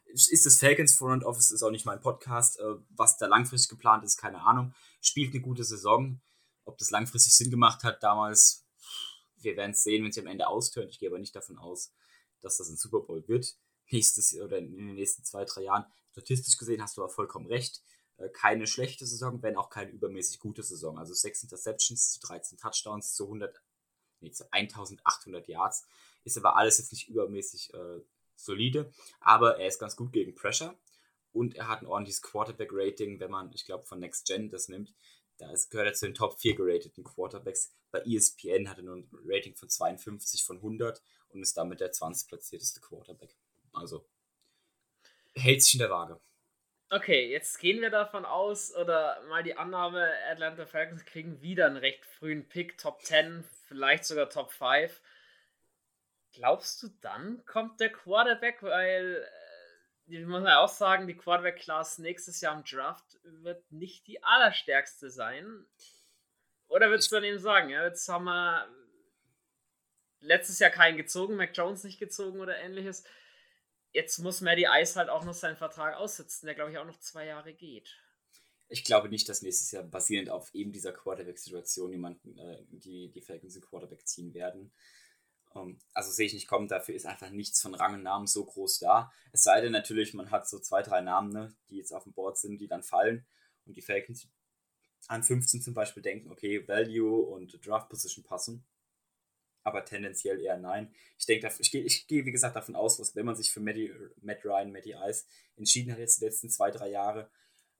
ist das Falcons Front Office, ist auch nicht mein Podcast. Äh, was da langfristig geplant ist, keine Ahnung. Spielt eine gute Saison. Ob das langfristig Sinn gemacht hat damals, wir werden es sehen, wenn sie am Ende austönt. Ich gehe aber nicht davon aus, dass das ein Super Bowl wird. Nächstes oder in den nächsten zwei, drei Jahren. Statistisch gesehen hast du aber vollkommen recht. Äh, keine schlechte Saison, wenn auch keine übermäßig gute Saison. Also 6 Interceptions zu 13 Touchdowns zu 100, nee, zu 1800 Yards. Ist aber alles jetzt nicht übermäßig äh, solide, aber er ist ganz gut gegen Pressure und er hat ein ordentliches Quarterback-Rating, wenn man, ich glaube, von Next Gen das nimmt. Da gehört er zu den Top 4 gerateten Quarterbacks. Bei ESPN hat er nur ein Rating von 52 von 100 und ist damit der 20 platzierteste Quarterback. Also hält sich in der Waage. Okay, jetzt gehen wir davon aus, oder mal die Annahme, Atlanta Falcons kriegen wieder einen recht frühen Pick, Top 10, vielleicht sogar Top 5. Glaubst du, dann kommt der Quarterback? Weil, äh, ich muss ja auch sagen, die Quarterback-Class nächstes Jahr im Draft wird nicht die allerstärkste sein. Oder würdest du dann eben sagen, ja, jetzt haben wir letztes Jahr keinen gezogen, Mac Jones nicht gezogen oder ähnliches jetzt muss Maddie Ice halt auch noch seinen Vertrag aussitzen, der glaube ich auch noch zwei Jahre geht. Ich glaube nicht, dass nächstes Jahr basierend auf eben dieser Quarterback-Situation jemanden, äh, die, die Falcons in Quarterback ziehen werden. Um, ähm, also sehe ich nicht kommen, dafür ist einfach nichts von Rang und Namen so groß da. Es sei denn natürlich, man hat so zwei, drei Namen, ne, die jetzt auf dem Board sind, die dann fallen und die Falcons an 15 zum Beispiel denken, okay, Value und Draft Position passen aber tendenziell eher nein. Ich denke, ich gehe, ich gehe wie gesagt davon aus, dass wenn man sich für Matty, Matt Ryan, Matty Ice entschieden hat jetzt die letzten zwei, drei Jahre,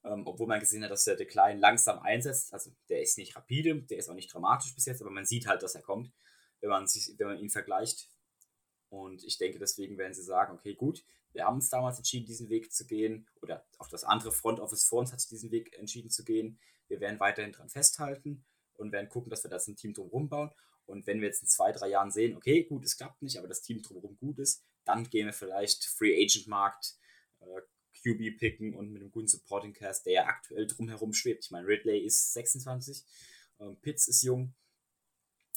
ähm, obwohl man gesehen hat, dass der Decline langsam einsetzt, also der ist nicht rapide, der ist auch nicht dramatisch bis jetzt, aber man sieht halt, dass er kommt, wenn man, sich, wenn man ihn vergleicht. Und ich denke, deswegen werden sie sagen, okay, gut, wir haben uns damals entschieden, diesen Weg zu gehen, oder auch das andere Front Office vor uns hat sich diesen Weg entschieden zu gehen. Wir werden weiterhin dran festhalten und werden gucken, dass wir das ein Team drumherum bauen. Und wenn wir jetzt in zwei, drei Jahren sehen, okay, gut, es klappt nicht, aber das Team drumherum gut ist, dann gehen wir vielleicht Free Agent Markt, äh, QB picken und mit einem guten Supporting Cast, der ja aktuell drumherum schwebt. Ich meine, Ridley ist 26, ähm, Pitts ist jung.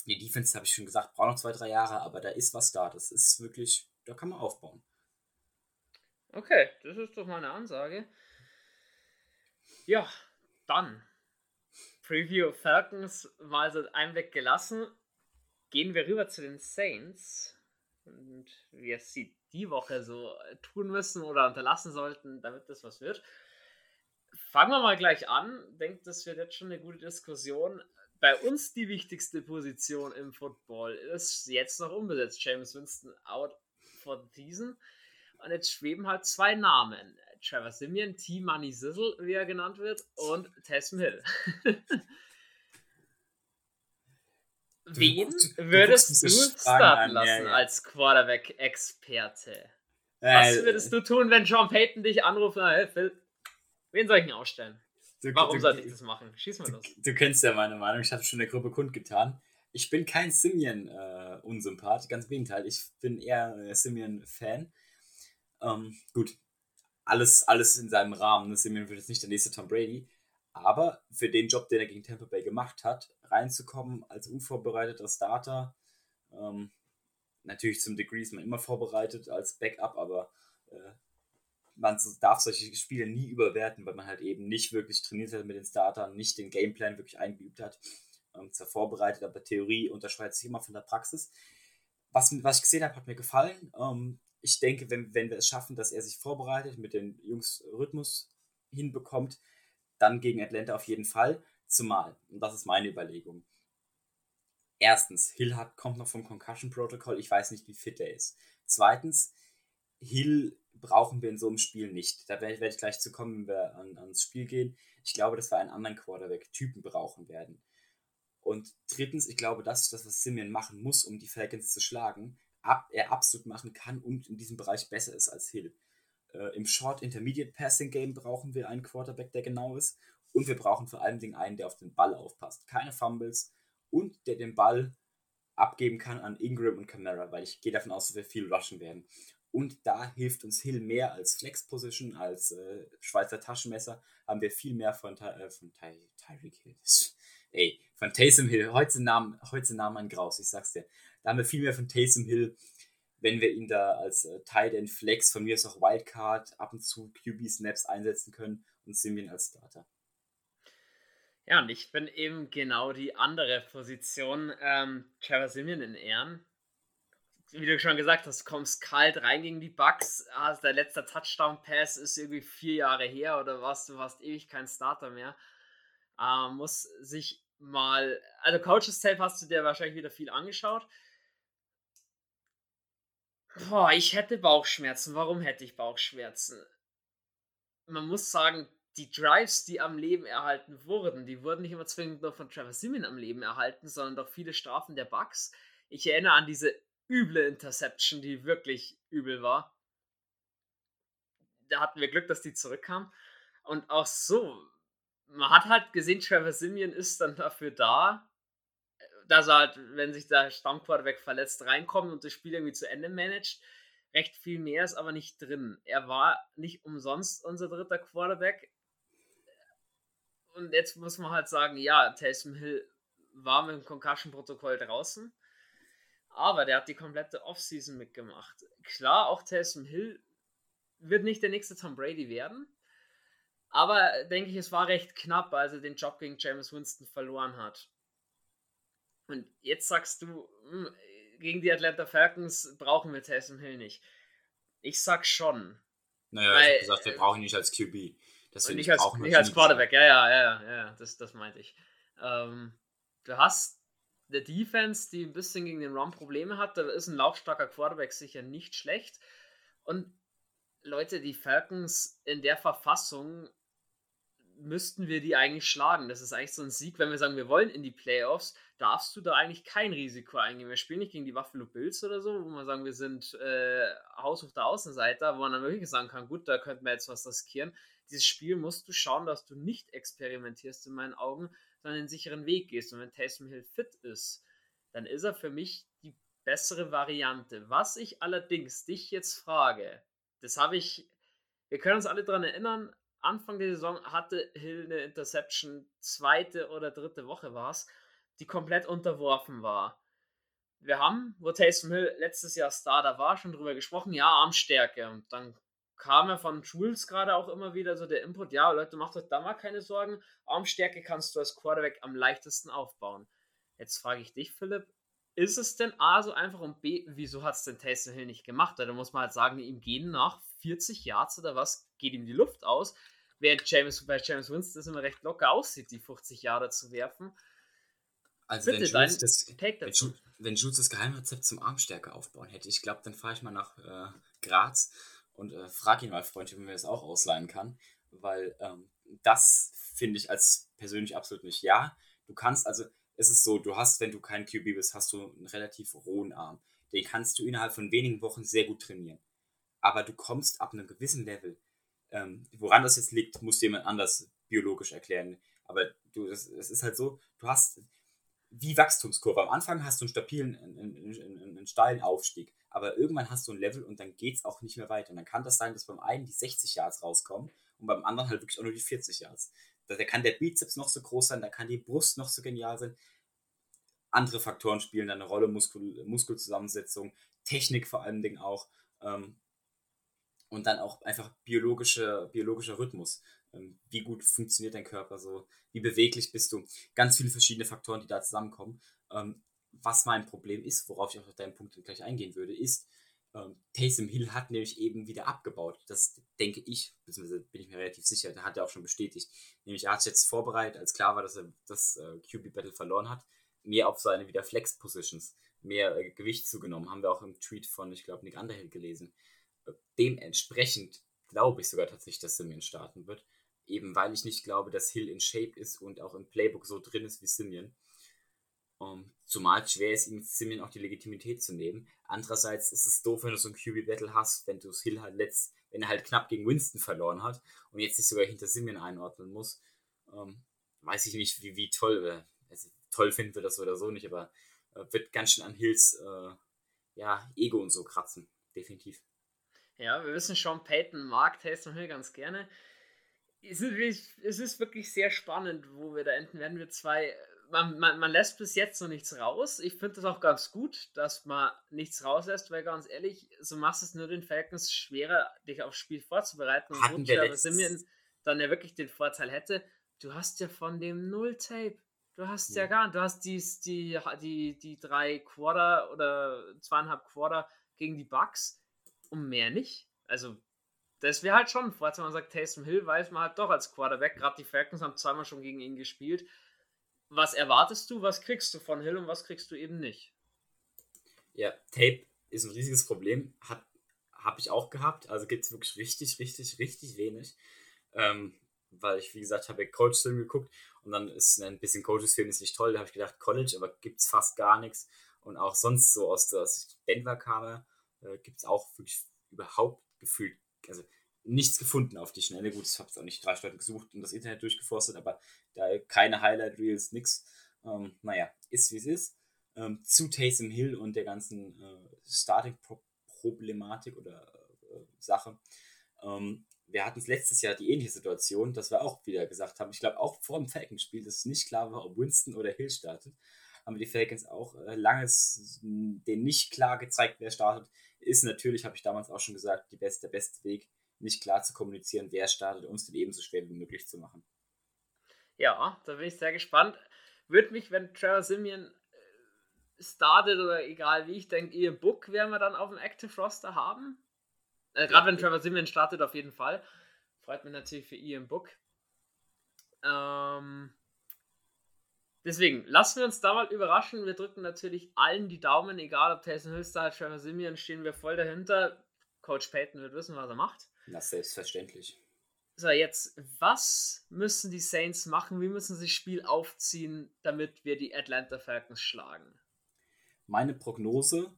Die Defense, habe ich schon gesagt, braucht noch zwei, drei Jahre, aber da ist was da. Das ist wirklich, da kann man aufbauen. Okay, das ist doch mal eine Ansage. Ja, dann. Preview Falcons mal so Einblick gelassen. Gehen wir rüber zu den Saints. Und wie es sie die Woche so tun müssen oder unterlassen sollten, damit das was wird. Fangen wir mal gleich an. Denkt, das wird jetzt schon eine gute Diskussion. Bei uns die wichtigste Position im Football ist jetzt noch unbesetzt. James Winston out for the season. Und jetzt schweben halt zwei Namen. Trevor Simeon, T-Money Sizzle, wie er genannt wird, und Taysom Hill. Wen du, würdest du, du starten lassen ja, ja. als Quarterback-Experte? Was würdest du tun, wenn Sean Payton dich anruft? Na, Phil, wen soll ich denn ausstellen? Du, Warum sollte ich das machen? Schieß mal los. Du, kennst ja meine Meinung, ich habe schon in der Gruppe kundgetan. Ich bin kein Simeon-Unsympath, äh, ganz im Gegenteil. Ich bin eher äh, Simeon-Fan. Ähm, gut, alles, alles in seinem Rahmen. Ne? Simeon wird jetzt nicht der nächste Tom Brady. Aber für den Job, den er gegen Tampa Bay gemacht hat, reinzukommen als unvorbereiteter Starter, ähm, natürlich zum Degree ist man immer vorbereitet als Backup, aber äh, man darf solche Spiele nie überwerten, weil man halt eben nicht wirklich trainiert hat mit den Startern, nicht den Gameplan wirklich eingeübt hat. Ähm, zwar vorbereitet, aber Theorie unterscheidet sich immer von der Praxis. Was, was ich gesehen habe, hat mir gefallen. Ähm, ich denke, wenn, wenn wir es schaffen, dass er sich vorbereitet, mit den Jungs Rhythmus hinbekommt, dann gegen Atlanta auf jeden Fall. Zumal, und das ist meine Überlegung. Erstens, Hill hat, kommt noch vom Concussion Protocol. Ich weiß nicht, wie fit er ist. Zweitens, Hill brauchen wir in so einem Spiel nicht. Da werde ich gleich zu kommen, wenn wir an, ans Spiel gehen. Ich glaube, dass wir einen anderen Quarterback-Typen brauchen werden. Und drittens, ich glaube, das ist das, was Simeon machen muss, um die Falcons zu schlagen ab, er absolut machen kann und in diesem Bereich besser ist als Hill. Äh, Im Short Intermediate Passing Game brauchen wir einen Quarterback, der genau ist. Und wir brauchen vor allem Dingen einen, der auf den Ball aufpasst. Keine Fumbles und der den Ball abgeben kann an Ingram und Camara, weil ich gehe davon aus, dass wir viel rushen werden. Und da hilft uns Hill mehr als Flex Position, als äh, Schweizer Taschenmesser, haben wir viel mehr von, äh, von Ty Tyreek Hill. Ey, von Taysom Hill. Heute Namen, heute Namen ein Graus, ich sag's dir. Da haben wir viel mehr von Taysom Hill, wenn wir ihn da als äh, Tight End Flex, von mir ist auch Wildcard, ab und zu QB-Snaps einsetzen können und Simeon als Starter. Ja, und ich bin eben genau die andere Position. Ähm, Trevor Simeon in Ehren. Wie du schon gesagt hast, kommst kalt rein gegen die Bucks. Also der letzte Touchdown-Pass ist irgendwie vier Jahre her oder was. Du warst ewig kein Starter mehr. Ähm, muss sich mal. Also, Coaches Tape hast du dir wahrscheinlich wieder viel angeschaut. Boah, ich hätte Bauchschmerzen. Warum hätte ich Bauchschmerzen? Man muss sagen, die Drives, die am Leben erhalten wurden, die wurden nicht immer zwingend nur von Trevor Simeon am Leben erhalten, sondern doch viele Strafen der Bugs. Ich erinnere an diese üble Interception, die wirklich übel war. Da hatten wir Glück, dass die zurückkam. Und auch so, man hat halt gesehen, Trevor Simeon ist dann dafür da, dass er halt, wenn sich der Stammquarterback verletzt, reinkommt und das Spiel irgendwie zu Ende managt. Recht viel mehr ist aber nicht drin. Er war nicht umsonst unser dritter Quarterback. Und jetzt muss man halt sagen, ja, Taysom Hill war mit dem Concussion-Protokoll draußen. Aber der hat die komplette Offseason mitgemacht. Klar, auch Taysom Hill wird nicht der nächste Tom Brady werden. Aber denke ich, es war recht knapp, als er den Job gegen James Winston verloren hat. Und jetzt sagst du, hm, gegen die Atlanta Falcons brauchen wir Taysom Hill nicht. Ich sag schon. Naja, weil, ich habe gesagt, wir brauchen ihn nicht als QB. Deswegen nicht als, nicht als Quarterback, ja, ja, ja, ja, das, das meinte ich. Ähm, du hast eine Defense, die ein bisschen gegen den Run Probleme hat. Da ist ein laufstarker Quarterback sicher nicht schlecht. Und Leute, die Falcons in der Verfassung müssten wir die eigentlich schlagen. Das ist eigentlich so ein Sieg, wenn wir sagen, wir wollen in die Playoffs, darfst du da eigentlich kein Risiko eingehen. Wir spielen nicht gegen die Buffalo Bills oder so, wo man sagen, wir sind äh, Haus auf der Außenseite, wo man dann wirklich sagen kann, gut, da könnten wir jetzt was riskieren. Dieses Spiel musst du schauen, dass du nicht experimentierst in meinen Augen, sondern den sicheren Weg gehst. Und wenn Taysom Hill fit ist, dann ist er für mich die bessere Variante. Was ich allerdings dich jetzt frage, das habe ich, wir können uns alle daran erinnern, Anfang der Saison hatte Hill eine Interception, zweite oder dritte Woche war es, die komplett unterworfen war. Wir haben, wo Taysom Hill letztes Jahr Starter war, schon drüber gesprochen, ja, Armstärke. Und dann kam ja von Jules gerade auch immer wieder so der Input, ja, Leute, macht euch da mal keine Sorgen, Armstärke kannst du als Quarterback am leichtesten aufbauen. Jetzt frage ich dich, Philipp, ist es denn A so einfach und B, wieso hat es denn Taysom Hill nicht gemacht? Da muss man halt sagen, ihm gehen nach 40 Yards oder was, geht ihm die Luft aus, während James, bei James Winston das immer recht locker aussieht, die 50 Jahre zu werfen. Also Bitte, wenn Jules, das, wenn, wenn Jules das Geheimrezept zum Armstärke aufbauen hätte, ich glaube, dann fahre ich mal nach äh, Graz und äh, frag ihn mal ob er mir das auch ausleihen kann, weil ähm, das finde ich als persönlich absolut nicht. Ja, du kannst, also es ist so, du hast, wenn du kein QB bist, hast du einen relativ rohen Arm. Den kannst du innerhalb von wenigen Wochen sehr gut trainieren. Aber du kommst ab einem gewissen Level. Ähm, woran das jetzt liegt, muss jemand anders biologisch erklären. Aber du, es ist halt so, du hast wie Wachstumskurve. Am Anfang hast du einen stabilen, einen, einen, einen steilen Aufstieg. Aber irgendwann hast du ein Level und dann geht es auch nicht mehr weiter. Und dann kann das sein, dass beim einen die 60 Yards rauskommen und beim anderen halt wirklich auch nur die 40 Yards. Da kann der Bizeps noch so groß sein, da kann die Brust noch so genial sein. Andere Faktoren spielen da eine Rolle, Muskel, Muskelzusammensetzung, Technik vor allen Dingen auch. Ähm, und dann auch einfach biologische, biologischer Rhythmus. Ähm, wie gut funktioniert dein Körper so? Wie beweglich bist du? Ganz viele verschiedene Faktoren, die da zusammenkommen. Ähm, was mein Problem ist, worauf ich auch auf deinen Punkt gleich eingehen würde, ist, ähm, Taysom Hill hat nämlich eben wieder abgebaut. Das denke ich, beziehungsweise bin ich mir relativ sicher, da hat er auch schon bestätigt. Nämlich er hat sich jetzt vorbereitet, als klar war, dass er das äh, QB-Battle verloren hat, mehr auf seine wieder Flex-Positions, mehr äh, Gewicht zugenommen. Haben wir auch im Tweet von, ich glaube, Nick Underhill gelesen. Äh, dementsprechend glaube ich sogar tatsächlich, dass Simeon starten wird. Eben weil ich nicht glaube, dass Hill in Shape ist und auch im Playbook so drin ist wie Simeon. Um, ähm, zumal schwer ist, ihm Simeon auch die Legitimität zu nehmen. Andererseits ist es doof, wenn du so ein QB-Battle hast, wenn du Hill halt letzt, wenn er halt knapp gegen Winston verloren hat und jetzt sich sogar hinter Simeon einordnen muss. Um, ähm, weiß ich nicht, wie, wie toll, äh, also, toll finden wir das oder so nicht, aber äh, wird ganz schön an Hills äh, ja, Ego und so kratzen. Definitiv. Ja, wir wissen schon, Peyton mag Taysom Hill ganz gerne. Es ist, es ist wirklich sehr spannend, wo wir da enden werden. Wir zwei man, man, man lässt bis jetzt noch nichts raus. Ich finde das auch ganz gut, dass man nichts rauslässt, weil ganz ehrlich, so machst es nur den Falcons schwerer, dich aufs Spiel vorzubereiten. Und Hatten wo Simeon dann ja wirklich den Vorteil hätte, du hast ja von dem Null-Tape, du hast ja, ja gar du hast die, die, die, die drei Quarter oder zweieinhalb Quarter gegen die Bucks und mehr nicht. Also das wäre halt schon ein Vorteil, wenn man sagt, Taysom Hill weiß man halt doch als Quarterback. Gerade die Falcons haben zweimal schon gegen ihn gespielt was erwartest du, was kriegst du von Hill und was kriegst du eben nicht? Ja, Tape ist ein riesiges Problem. Habe ich auch gehabt. Also gibt es wirklich richtig, richtig, richtig wenig. Ähm, weil ich, wie gesagt, habe Coach-Film geguckt und dann ist ein bisschen Coaches-Film ist nicht toll. Da habe ich gedacht, College, aber gibt es fast gar nichts. Und auch sonst so aus, der, Denver kam, äh, gibt es auch wirklich überhaupt gefühlt, also nichts gefunden auf die Schnelle. Gut, ich habe es auch nicht drei Stunden gesucht und das Internet durchgeforstet, aber da keine Highlight Reels, nix. Ähm, naja, ist wie es ist. Ähm, zu Taysom Hill und der ganzen äh, Starting-Problematik oder äh, Sache. Ähm, wir hatten es letztes Jahr die ähnliche Situation, dass wir auch wieder gesagt haben, ich glaube auch vor dem Falcons-Spiel, dass es nicht klar war, ob Winston oder Hill startet, haben die Falcons auch äh, lange den nicht klar gezeigt, wer startet. Ist natürlich, habe ich damals auch schon gesagt, die beste, der beste Weg, nicht klar zu kommunizieren, wer startet, um es den ebenso schwer wie möglich zu machen. Ja, da bin ich sehr gespannt. Würde mich, wenn Trevor Simeon äh, startet oder egal wie, ich denke, ihr Book werden wir dann auf dem Active Roster haben. Äh, Gerade wenn Trevor Simeon startet, auf jeden Fall. Freut mich natürlich für Ian Book. Ähm, deswegen, lassen wir uns da mal überraschen. Wir drücken natürlich allen die Daumen, egal ob Taysom Hill startet, Trevor Simeon, stehen wir voll dahinter. Coach Payton wird wissen, was er macht. Na, selbstverständlich. So, jetzt, was müssen die Saints machen? Wie müssen sie das Spiel aufziehen, damit wir die Atlanta Falcons schlagen? Meine Prognose,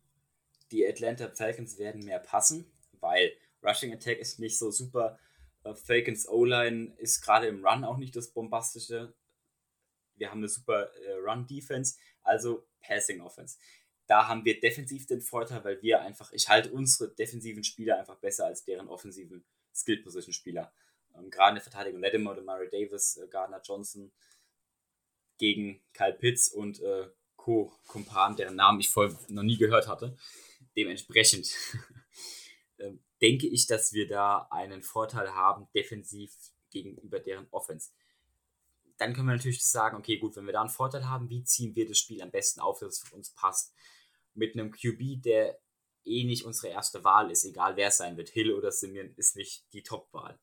die Atlanta Falcons werden mehr passen, weil Rushing Attack ist nicht so super. Äh, Falcons O-Line ist gerade im Run auch nicht das bombastische. Wir haben eine super äh, Run-Defense, also Passing Offense da haben wir defensiv den Vorteil, weil wir einfach, ich halte unsere defensiven Spieler einfach besser als deren offensiven Skill-Position-Spieler. Ähm, gerade in der Verteidigung Latimer Murray Davis, äh, Gardner Johnson gegen Kyle Pitts und äh, Co-Kumpan, deren Namen ich vorher noch nie gehört hatte. Dementsprechend äh, denke ich, dass wir da einen Vorteil haben, defensiv gegenüber deren Offense. Dann können wir natürlich sagen, okay, gut, wenn wir da einen Vorteil haben, wie ziehen wir das Spiel am besten auf, dass es für uns passt? Mit einem QB, der eh nicht unsere erste Wahl ist, egal wer es sein wird, Hill oder Simeon, ist nicht die Top-Wahl.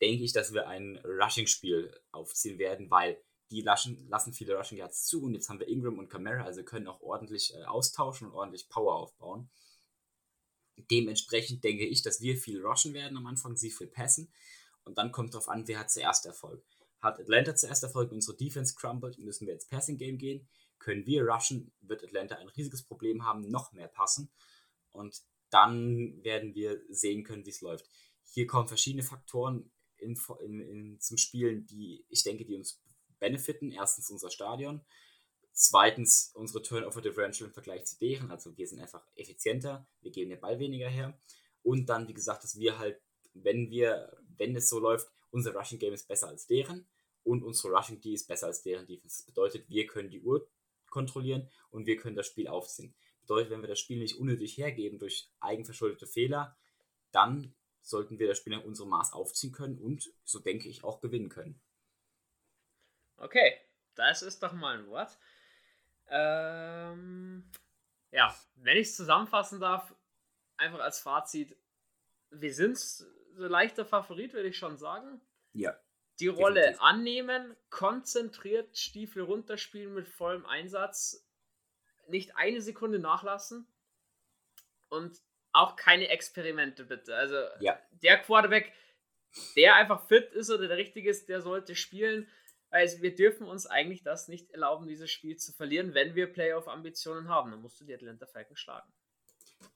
Denke ich, dass wir ein Rushing-Spiel aufziehen werden, weil die lassen, lassen viele Rushing Yards zu und jetzt haben wir Ingram und Camara, also können auch ordentlich äh, austauschen und ordentlich Power aufbauen. Dementsprechend denke ich, dass wir viel rushen werden am Anfang, sie viel passen und dann kommt darauf an, wer hat zuerst Erfolg. Hat Atlanta zuerst Erfolg, unsere Defense crumbled, müssen wir ins Passing Game gehen. Können wir rushen, wird Atlanta ein riesiges Problem haben, noch mehr passen. Und dann werden wir sehen können, wie es läuft. Hier kommen verschiedene Faktoren in, in, in, zum Spielen, die ich denke, die uns benefiten. Erstens unser Stadion. Zweitens unsere Turnover Differential im Vergleich zu deren. Also wir sind einfach effizienter, wir geben den Ball weniger her. Und dann, wie gesagt, dass wir halt, wenn wir, wenn es so läuft, unser Rushing Game ist besser als deren und unsere Rushing D ist besser als deren Defense. Das bedeutet, wir können die Uhr kontrollieren und wir können das Spiel aufziehen. Bedeutet, wenn wir das Spiel nicht unnötig hergeben durch eigenverschuldete Fehler, dann sollten wir das Spiel nach unserem Maß aufziehen können und, so denke ich, auch gewinnen können. Okay, das ist doch mal ein Wort. Ähm, ja, wenn ich es zusammenfassen darf, einfach als Fazit, wir sind so leichter Favorit, würde ich schon sagen. Ja. Die Rolle definitiv. annehmen, konzentriert Stiefel runterspielen mit vollem Einsatz, nicht eine Sekunde nachlassen und auch keine Experimente bitte. Also ja. der Quarterback, der einfach fit ist oder der richtige ist, der sollte spielen. Also wir dürfen uns eigentlich das nicht erlauben, dieses Spiel zu verlieren, wenn wir Playoff-Ambitionen haben. Dann musst du die Atlanta Falcons schlagen.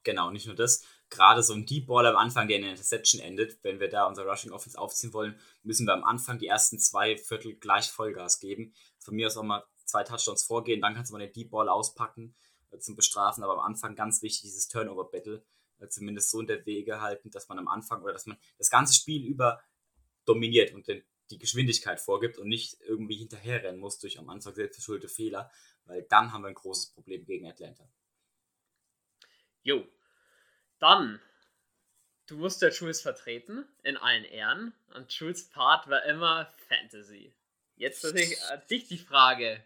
Genau, nicht nur das. Gerade so ein Deep Ball am Anfang, der in der Interception endet, wenn wir da unser Rushing Offense aufziehen wollen, müssen wir am Anfang die ersten zwei Viertel gleich Vollgas geben. Von mir aus auch mal zwei Touchdowns vorgehen, dann kannst du mal den Deep Ball auspacken äh, zum Bestrafen, aber am Anfang ganz wichtig, dieses Turnover-Battle zumindest so in der Wege halten, dass man am Anfang oder dass man das ganze Spiel über dominiert und den die Geschwindigkeit vorgibt und nicht irgendwie hinterherrennen muss durch am Anfang selbstverschuldete Fehler, weil dann haben wir ein großes Problem gegen Atlanta. Jo. Dann, du musst ja Jules vertreten, in allen Ehren. Und Jules Part war immer Fantasy. Jetzt natürlich an dich die Frage.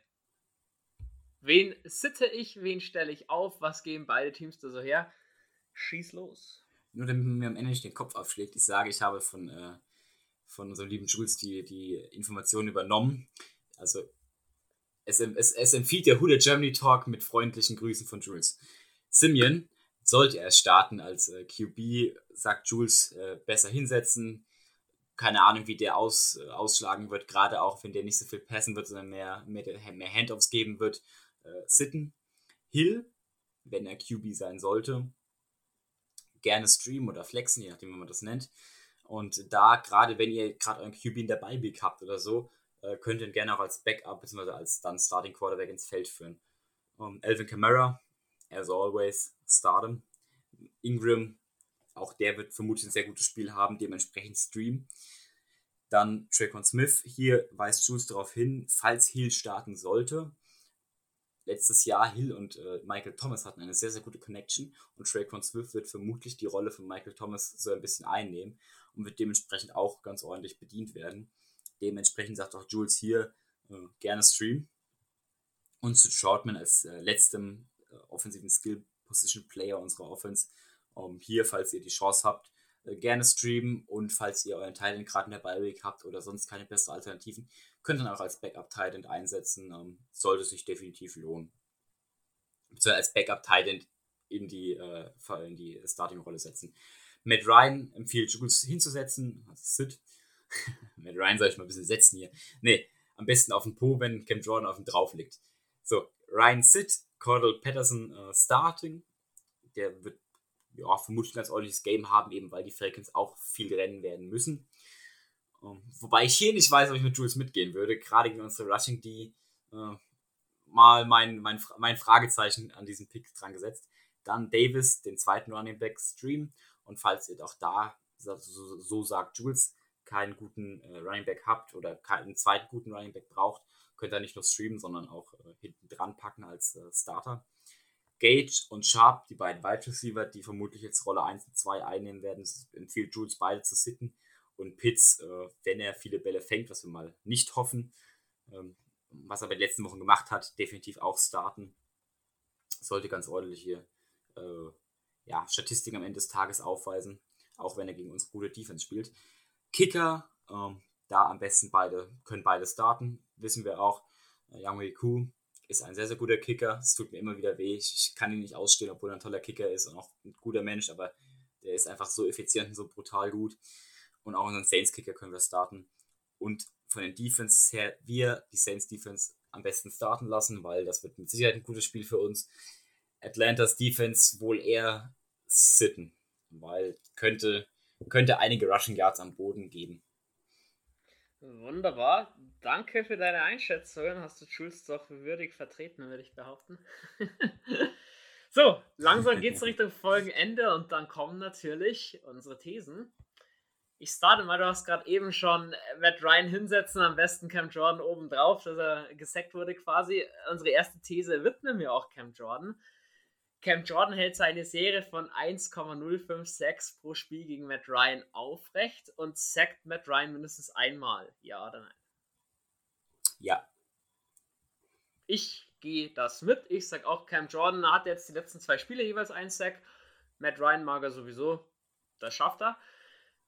Wen sitte ich, wen stelle ich auf, was geben beide Teams da so her? Schieß los. Nur damit man mir am Ende nicht den Kopf aufschlägt, ich sage, ich habe von äh, von unserem lieben Jules die, die Informationen übernommen. Also es, es, es empfiehlt der Huda Germany Talk mit freundlichen Grüßen von Jules. Simeon sollte er starten als äh, QB, sagt Jules, äh, besser hinsetzen. Keine Ahnung, wie der aus, äh, ausschlagen wird, gerade auch wenn der nicht so viel passen wird, sondern mehr, mehr, mehr Handoffs geben wird. Äh, sitten. Hill, wenn er QB sein sollte, gerne streamen oder flexen, je nachdem, wie man das nennt. Und da, gerade wenn ihr gerade euren QB in der Beiweek habt oder so, äh, könnt ihr ihn gerne auch als Backup bzw. als dann Starting Quarterback ins Feld führen. Um, Elvin Kamara, as always, start him. Ingram, auch der wird vermutlich ein sehr gutes Spiel haben, dementsprechend stream. Dann Traquan Smith, hier weist Jules darauf hin, falls Hill starten sollte. Letztes Jahr Hill und äh, Michael Thomas hatten eine sehr, sehr gute Connection und Traquan Smith wird vermutlich die Rolle von Michael Thomas so ein bisschen einnehmen und wird dementsprechend auch ganz ordentlich bedient werden. Dementsprechend sagt auch Jules hier äh, gerne Stream. Und zu Shortman als äh, letztem äh, offensiven Skill Position Player unserer Offense. Um, ähm, hier, falls ihr die Chance habt, äh, gerne streamen und falls ihr euren Titan gerade in der Ballweek habt oder sonst keine besseren Alternativen, könnt ihr dann auch als Backup Titan einsetzen. Um, ähm, sollte sich definitiv lohnen. Beziehungsweise als Backup Titan in die, äh, die Starting-Rolle setzen. Matt Ryan empfiehlt Jules hinzusetzen, also Sid. Matt Ryan soll ich mal ein bisschen setzen hier. Nee, am besten auf den Po, wenn Cam Jordan auf ihm drauf liegt. So, Ryan Sid, Cordell Patterson uh, starting. Der wird ja, vermutlich ein ganz ordentliches Game haben, eben weil die Falcons auch viel rennen werden müssen. Ähm, wobei ich hier nicht weiß, ob ich mit Jules mitgehen würde, gerade gegen unsere Rushing, die uh, mal mein, mein, mein Fragezeichen an diesen Pick dran gesetzt. Dann Davis, den zweiten Running Back Stream und falls ihr auch da, so, so sagt Jules, keinen guten äh, Running Back habt oder keinen zweiten guten Running Back braucht, Könnt ihr nicht nur streamen, sondern auch äh, hinten dran packen als äh, Starter. Gage und Sharp, die beiden Wide Receiver, die vermutlich jetzt Rolle 1 und 2 einnehmen werden. Empfiehlt Jules beide zu sitten. Und Pitts, äh, wenn er viele Bälle fängt, was wir mal nicht hoffen, ähm, was er bei den letzten Wochen gemacht hat, definitiv auch starten. Sollte ganz ordentlich hier äh, ja, Statistiken am Ende des Tages aufweisen, auch wenn er gegen uns gute Defense spielt. Kicker, ähm, da am besten beide, können beide starten, wissen wir auch. Äh, Yang Ku ist ein sehr, sehr guter Kicker. Es tut mir immer wieder weh. Ich, ich, kann ihn nicht ausstehen, obwohl er ein toller Kicker ist und auch ein guter Mensch, aber der ist einfach so effizient und so brutal gut. Und auch unseren Saints-Kicker können wir starten. Und von den Defenses her, wir die Saints Defense am besten starten lassen, weil das wird mit Sicherheit ein gutes Spiel für uns. Atlantas Defense wohl eher sitten, weil könnte, könnte einige Rushing Yards am Boden geben. Wunderbar. Danke für deine Einschätzungen. Hast du Jules doch würdig vertreten, würde ich behaupten. so, langsam geht es Richtung Folgenende und dann kommen natürlich unsere Thesen. Ich starte mal, du hast gerade eben schon Matt Ryan hinsetzen, am besten Cam Jordan oben drauf, dass er gesackt wurde quasi. Unsere erste These widmen wir auch Cam Jordan. Cam Jordan hält seine Serie von 1,056 pro Spiel gegen Matt Ryan aufrecht und sackt Matt Ryan mindestens einmal. Ja oder nein? Ja. Ich gehe das mit. Ich sage auch, Cam Jordan hat jetzt die letzten zwei Spiele jeweils einen Sack. Matt Ryan mag er sowieso. Das schafft er.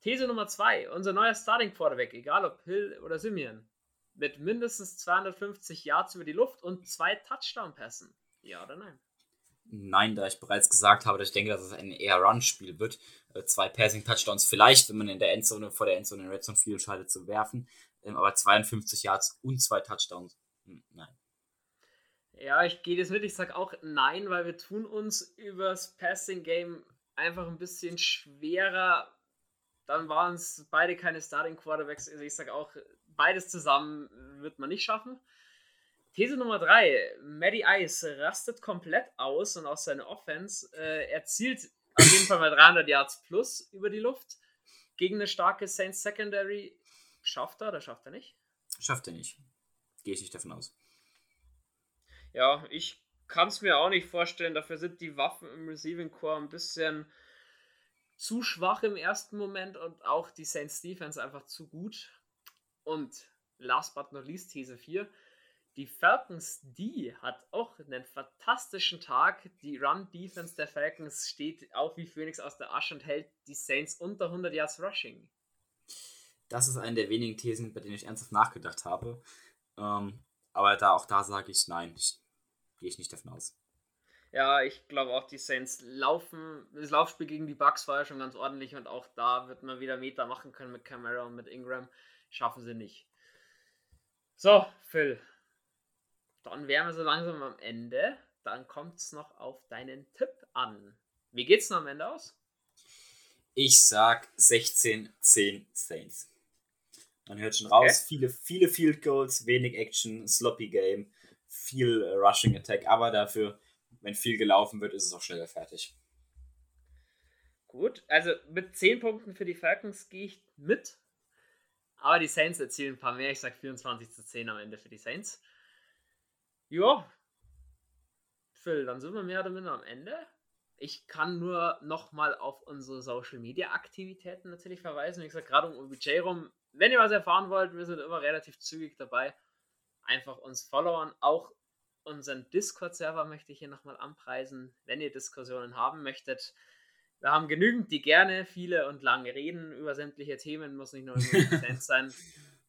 These Nummer zwei. Unser neuer Starting Quarterback, egal ob Hill oder Simeon, mit mindestens 250 Yards über die Luft und zwei Touchdown-Pässen. Ja oder nein? Nein, da ich bereits gesagt habe, dass ich denke, dass es ein eher Run-Spiel wird. Äh, zwei Passing-Touchdowns vielleicht, wenn man in der Endzone, vor der Endzone in Red Zone viel scheidet, zu werfen. Ähm, aber 52 Yards und zwei Touchdowns, hm, nein. Ja, ich gehe das mit. Ich sage auch nein, weil wir tun uns übers Passing-Game einfach ein bisschen schwerer. Dann waren es beide keine Starting-Quarterbacks. Also ich sage auch, beides zusammen wird man nicht schaffen. These Nummer 3. Maddie Ice rastet komplett aus und auch seine Offense. Äh, erzielt auf jeden Fall mal 300 Yards plus über die Luft. Gegen eine starke Saints Secondary. Schafft er oder schafft er nicht? Schafft er nicht. Gehe ich nicht davon aus. Ja, ich kann es mir auch nicht vorstellen. Dafür sind die Waffen im Receiving Core ein bisschen zu schwach im ersten Moment und auch die Saints Defense einfach zu gut. Und last but not least, These 4. Die Falcons, die hat auch einen fantastischen Tag. Die Run-Defense der Falcons steht auch wie Phoenix aus der Asche und hält die Saints unter 100 Yards Rushing. Das ist eine der wenigen Thesen, bei denen ich ernsthaft nachgedacht habe. Ähm, aber da auch da sage ich nein, ich, gehe ich nicht davon aus. Ja, ich glaube auch, die Saints laufen. Das Laufspiel gegen die Bucks war ja schon ganz ordentlich und auch da wird man wieder Meter machen können mit Camara und mit Ingram. Schaffen sie nicht. So, Phil, dann wären wir so langsam am Ende. Dann kommt es noch auf deinen Tipp an. Wie geht's noch am Ende aus? Ich sag 16-10 Saints. Man hört schon raus, okay. viele, viele Field Goals, wenig Action, sloppy Game, viel Rushing Attack, aber dafür, wenn viel gelaufen wird, ist es auch schneller fertig. Gut, also mit 10 Punkten für die Falcons gehe ich mit. Aber die Saints erzielen ein paar mehr. Ich sage 24 zu 10 am Ende für die Saints. Ja. Phil, dann sind wir mehr oder minder am Ende. Ich kann nur nochmal auf unsere Social Media Aktivitäten natürlich verweisen. Wie gesagt, gerade um OBJ rum. Wenn ihr was erfahren wollt, wir sind immer relativ zügig dabei. Einfach uns followen. Auch unseren Discord-Server möchte ich hier nochmal anpreisen, wenn ihr Diskussionen haben möchtet. Wir haben genügend, die gerne viele und lange reden über sämtliche Themen, muss nicht nur Prozent sein.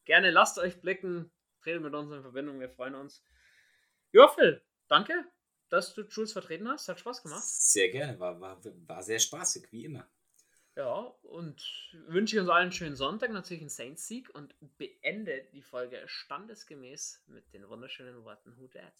Gerne lasst euch blicken, tretet mit uns in Verbindung, wir freuen uns. Ja, Phil, danke, dass du Jules vertreten hast. Hat Spaß gemacht. Sehr gerne, war, war, war sehr spaßig, wie immer. Ja, und wünsche uns allen einen schönen Sonntag, natürlich einen Saints-Sieg und beende die Folge standesgemäß mit den wunderschönen Worten Who Dat?